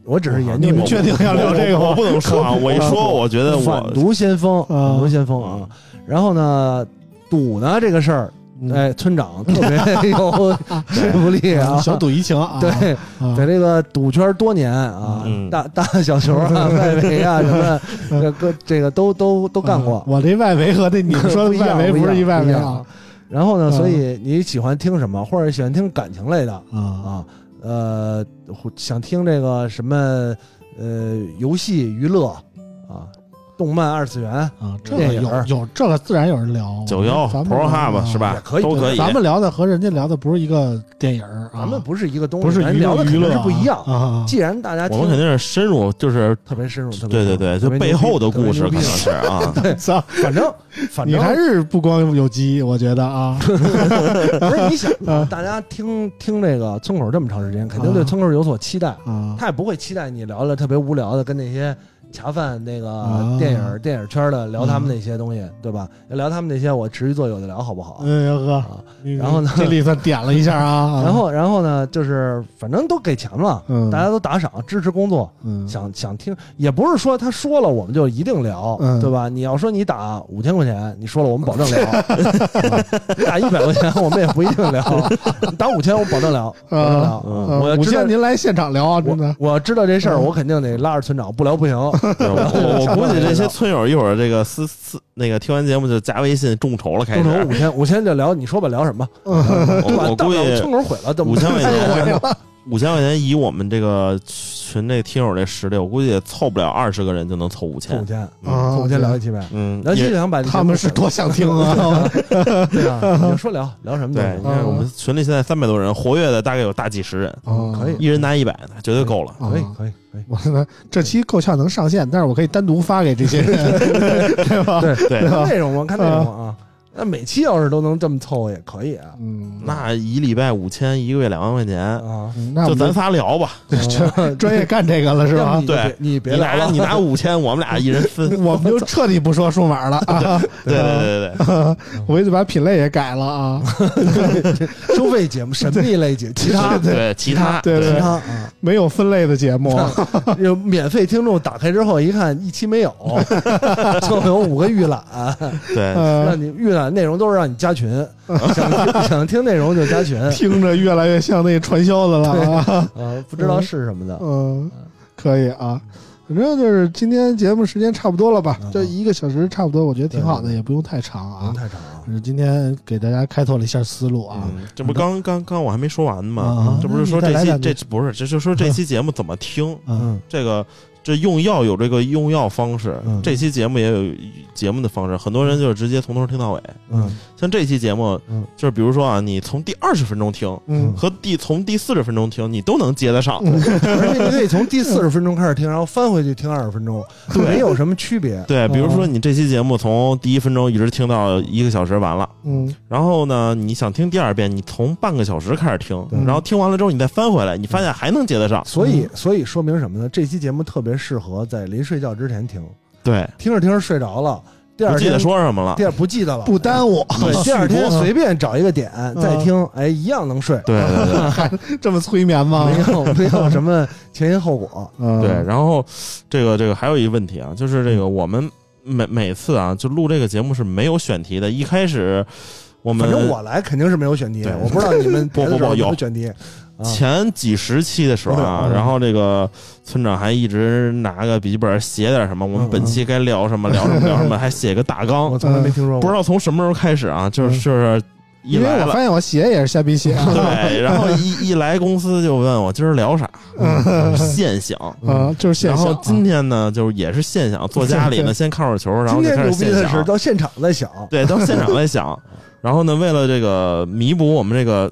我只是研究你们确定要聊这个吗？我不能说啊，(laughs) 我一说我觉得反我毒先锋，啊。反毒先锋啊。然后呢，赌呢这个事儿，嗯。哎，村长特别有 (laughs) 说服力啊，小赌怡情啊，对，啊。在这个赌圈多年啊，嗯。大大小球啊、(laughs) 外围啊什么，这个这个都都都干过。啊。我这外围和那你们说的外围不是一外围啊然后呢，嗯所以你喜欢听什么，或者喜欢听感情类的啊啊？呃，想听这个什么呃游戏娱乐啊，动漫二次元啊！这个有有这个自然有人聊，九幺咱们 Pro 啊 Hub 是吧？也可以都可以。咱们聊的和人家聊的不是一个电影儿啊，咱们不是一个东西，不是聊的娱乐定是不一样。啊。既然大家我们肯定是深入，就是特别深入，特别对对对，就背后的故事可能是啊。(laughs) 对，反正反正你还是不光有鸡，我觉得啊，(laughs) 不是你想啊，大家听听这个村口这么长时间，肯定对啊村口有所期待。啊他也不会期待你聊的特别无聊的，跟那些恰饭那个啊电影、电影圈的聊他们那些东西，对吧？聊他们那些，我持续做有的聊，好不好？哎呀呵，啊，然后呢这里算点了一下啊，(laughs) 然后然后呢，就是反正都给钱了，嗯大家都打赏支持工作，嗯想想听，也不是说他说了我们就一定聊，嗯对吧？你要说你打五千块钱，你说了我们保证聊；啊 (laughs) 你打一百块钱，我们也不一定聊。你 (laughs) 打五千，我保证聊，保证聊。我知道千您来现场聊啊，真的我我知道这事儿，嗯我肯定得拉着村长，不聊不行。对 (laughs) 我我我估计这些村友一会儿这个私私那个听完节目就加微信众筹了，开始。众筹五千，五千就聊，你说吧，聊什么？(laughs) 我我 (laughs) 估计村口毁了，五千块哎钱，五千块钱以我们这个群内听友这实力，我估计也凑不了二十个人就能凑五千。凑五千，啊凑五千聊一期呗。嗯，聊一期也想把这节目他们是多想听啊，(laughs) 对啊，(laughs) 你就说聊聊什么都对，行你看我们群里现在三百多人，活跃的大概有大几十人，嗯可以一人拿一百的，绝对够了。啊可以可以可以。我呢，这期够呛能上线，但是我可以单独发给这些人，(laughs) 对吧？对对内容我？看内容啊。那每期要是都能这么凑也可以啊。嗯，那一礼拜五千，一个月两万块钱，啊，嗯那就咱仨聊吧。这 (laughs) 专业干这个了是吧对别你别你聊了，拿你拿五千，我们俩一人分。我们就彻底不说数码了啊！(laughs) 对对对对对，(laughs) 我就把品类也改了啊，收费节目、神秘类节目、其他对对其他对对其他啊，没有分类的节目，有免费听众打开之后一看，一期没有，就有五个预览，对，呃让，你预览内容都是让你加群，想听想听内容就加群，(laughs) 听着越来越像那传销的了啊。呃，不知道是什么的，嗯，可以啊。反正就是今天节目时间差不多了吧，嗯这一个小时差不多，我觉得挺好的，也不用太长啊不用。太长啊。就是今天给大家开拓了一下思路啊，嗯，这不刚刚刚我还没说完呢啊吗？这不是说这期这不是，这就说这期节目怎么听？嗯这个这用药有这个用药方式嗯，这期节目也有节目的方式，很多人就是直接从头听到尾。嗯像这期节目嗯，就是比如说啊，你从第二十分钟听嗯和第从第四十分钟听，你都能接得上。(laughs) 而且你可以从第四十分钟开始听，然后翻回去听二十分钟，(laughs) 没有什么区别。对，比如说哦你这期节目从第一分钟一直听到一个小时完了，嗯然后呢，你想听第二遍，你从半个小时开始听对，然后听完了之后你再翻回来，你发现还能接得上。所以，所以说明什么呢？这期节目特别适合在临睡觉之前听，对，听着听着睡着了，第二天不记得说什么了第。二不记得了，不耽误，对，(laughs) 第二天随便找一个点再听，哎，一样能睡，对对对播 (laughs) 这么催眠吗？没有没有什么前因后果。嗯对，然后这个这个还有一个问题啊，就是这个我们每每次啊，就录这个节目是没有选题的。一开始我们反正我来肯定是没有选题对，我不知道你们 (laughs) 不不不有有没有选题。啊前几十期的时候啊，嗯然后这个村长还一直拿个笔记本写点什么，我们本期该聊什么聊什么聊什么，还写个大纲我。从来没听说过，不知道从什么时候开始啊，就是嗯就是一因为来我发。现我写也是瞎逼写，对，然后一 (laughs) 一来公司就问我今儿聊啥，嗯现想。啊，就是现然象啊。后今天呢，就是也是现想，坐家里呢，先看会儿球，然后就始现想。的是到现场再想，对，到现场在想。然后呢，为了这个弥补我们这个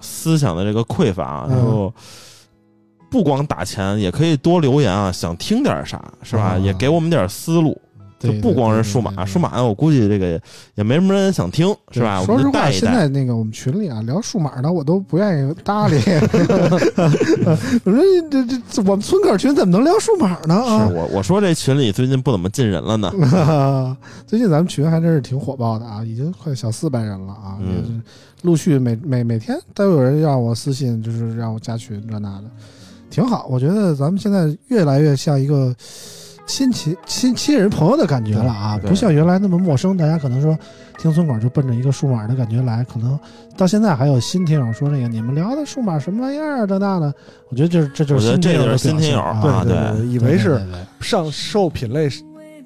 思想的这个匮乏啊，嗯就不光打钱，也可以多留言啊，想听点啥是吧？嗯也给我们点思路，就不光是数码，数。码，我估计这个也没什么人想听，是吧？说实话。现在那个我们群里啊聊数码的，我都不愿意搭理。我说这这这，我们村口群怎么能聊数码呢？是啊，我我说这群里最近不怎么进人了呢，(laughs) 最近咱们群还真是挺火爆的啊，已经快小四百人了啊，嗯也是陆续每每每天都有人让我私信，就是让我加群这那的，挺好。我觉得咱们现在越来越像一个亲戚亲亲人朋友的感觉了啊，不像原来那么陌生。大家可能说听村口就奔着一个数码的感觉来，可能到现在还有新听友说那个你们聊的数码什么玩意儿这那的，我觉得这这就是我觉得这新听友的就是新听友啊啊对对对，以对为是上受品类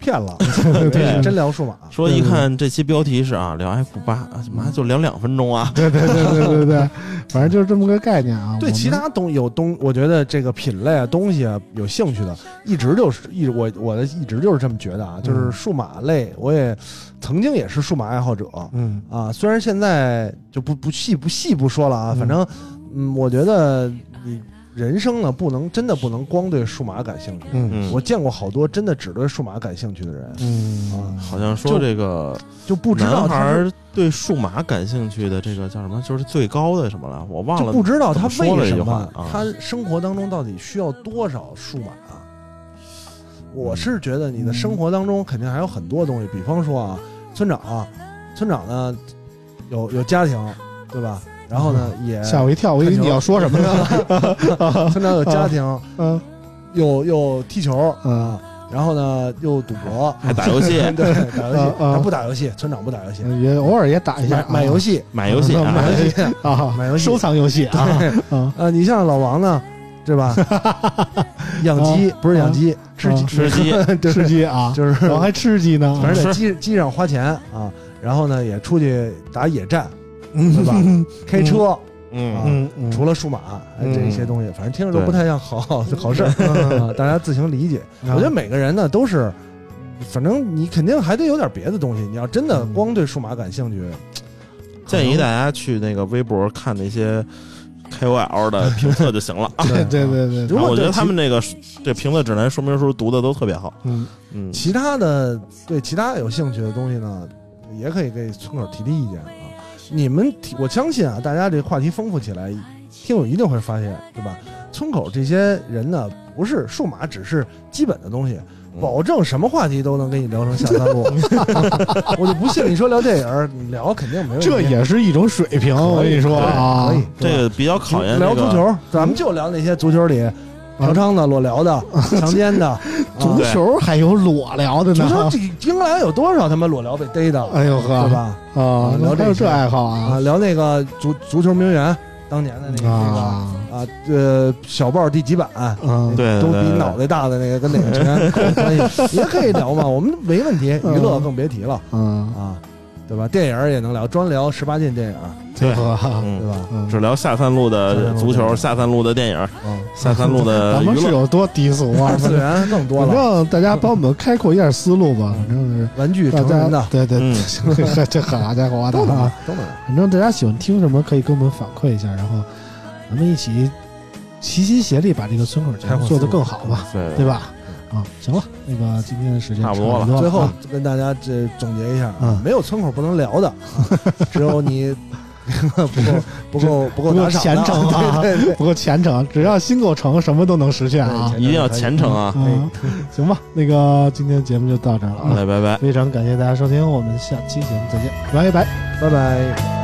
骗了，(laughs) 对真聊数码。说一看这期标题是啊，聊 F 八，啊妈就聊两分钟啊，(laughs) 对对对对对对，反正就是这么个概念啊。对其他东有东，我觉得这个品类啊东西啊有兴趣的，一直就是一直我我的一直就是这么觉得啊，就是数码类，我也曾经也是数码爱好者嗯。啊，虽然现在就不不细不细不说了啊，嗯。反正嗯，我觉得你人生呢不能真的不能光对数码感兴趣，嗯。嗯，我见过好多真的只对数码感兴趣的人，嗯。好像说这个就不知道男孩对数码感兴趣的这个叫什么，就是最高的什么了，我忘了，不知道他为什么句话。啊。他生活当中到底需要多少数码啊？我是觉得你的生活当中肯定还有很多东西，比方说啊，村长啊，村长呢有有家庭，对吧？然后呢也吓我一跳，我以为你要说什么呢？(laughs) 村长有家庭，嗯又又踢球嗯啊，然后呢又赌博，还打游戏。(laughs) 对，打游戏，他不打游戏，村长不打游戏，也偶尔也打一下买买游戏。戏，买游戏啊，(laughs) 买游戏。啊，买游戏。收藏游戏啊，你像老王呢，对吧？养鸡不是养鸡，吃鸡，吃鸡。吃鸡啊，就是。我还吃鸡呢，反正在鸡鸡上花钱啊，然后呢也出去打野战，对吧？(laughs) 开车，嗯嗯嗯，除了数码这些东西，反正听着都不太像好好事儿 (laughs) 啊，大家自行理解。我觉得每个人呢都是，反正你肯定还得有点别的东西。你要真的光对数码感兴趣，建议大家去那个微博看那些 KOL 的 (laughs) 评测就行了。对对对对，如果我觉得他们那个这评测指南说明书读的都特别好。嗯嗯，其他的对其他有兴趣的东西呢，也可以给村口提提意见啊。你们，我相信啊，大家这话题丰富起来，听友一定会发现，对吧？村口这些人呢，不是数码，只是基本的东西，嗯保证什么话题都能跟你聊成下三路。(laughs) 我就不信你说聊电影，你聊肯定没问题。这也是一种水平，我跟你说啊，可以，这个比较考验这个聊足球，咱们就聊那些足球里嫖娼的、裸聊的、(laughs) 强奸的。(laughs) 足啊球还有裸聊的足球呢，这英格兰有多少他妈裸聊被逮的？哎呦呵，对吧？啊，聊这这爱好啊，啊聊那个足足球名媛当年的那个那个啊，啊，呃，小报第几版，嗯，都对对对比脑袋大的那个跟哪个球员有关系，也可以聊嘛，我们没问题，娱乐更别提了嗯，啊，对吧？电影也能聊，专聊十八禁电影，对呵，对嗯，吧？嗯只聊下三路的足球，下三路的电影，嗯，下三路的 (laughs) 咱们娱乐。是有多低俗啊二？(laughs) 次元更多反了，正大家帮我们开阔一下思路吧，反正是玩具大成人的对对，嗯 (laughs) 这这好家伙的都能啊！都能。反正大家喜欢听什么，可以跟我们反馈一下，然后咱们一起齐心协力把这个村口节目做得更好吧，对对吧？啊，行了，那个今天的时间差不多了了，最后啊跟大家这总结一下啊嗯，没有村口不能聊的，啊 (laughs) 只有你 (laughs) 不够不够不够虔诚不够虔诚，只要心够诚，什么都能实现啊对。一定要虔诚啊！嗯，行吧，那个今天节目就到这儿了啊，来，拜拜。非常感谢大家收听，我们下期节目再见，拜拜。拜拜。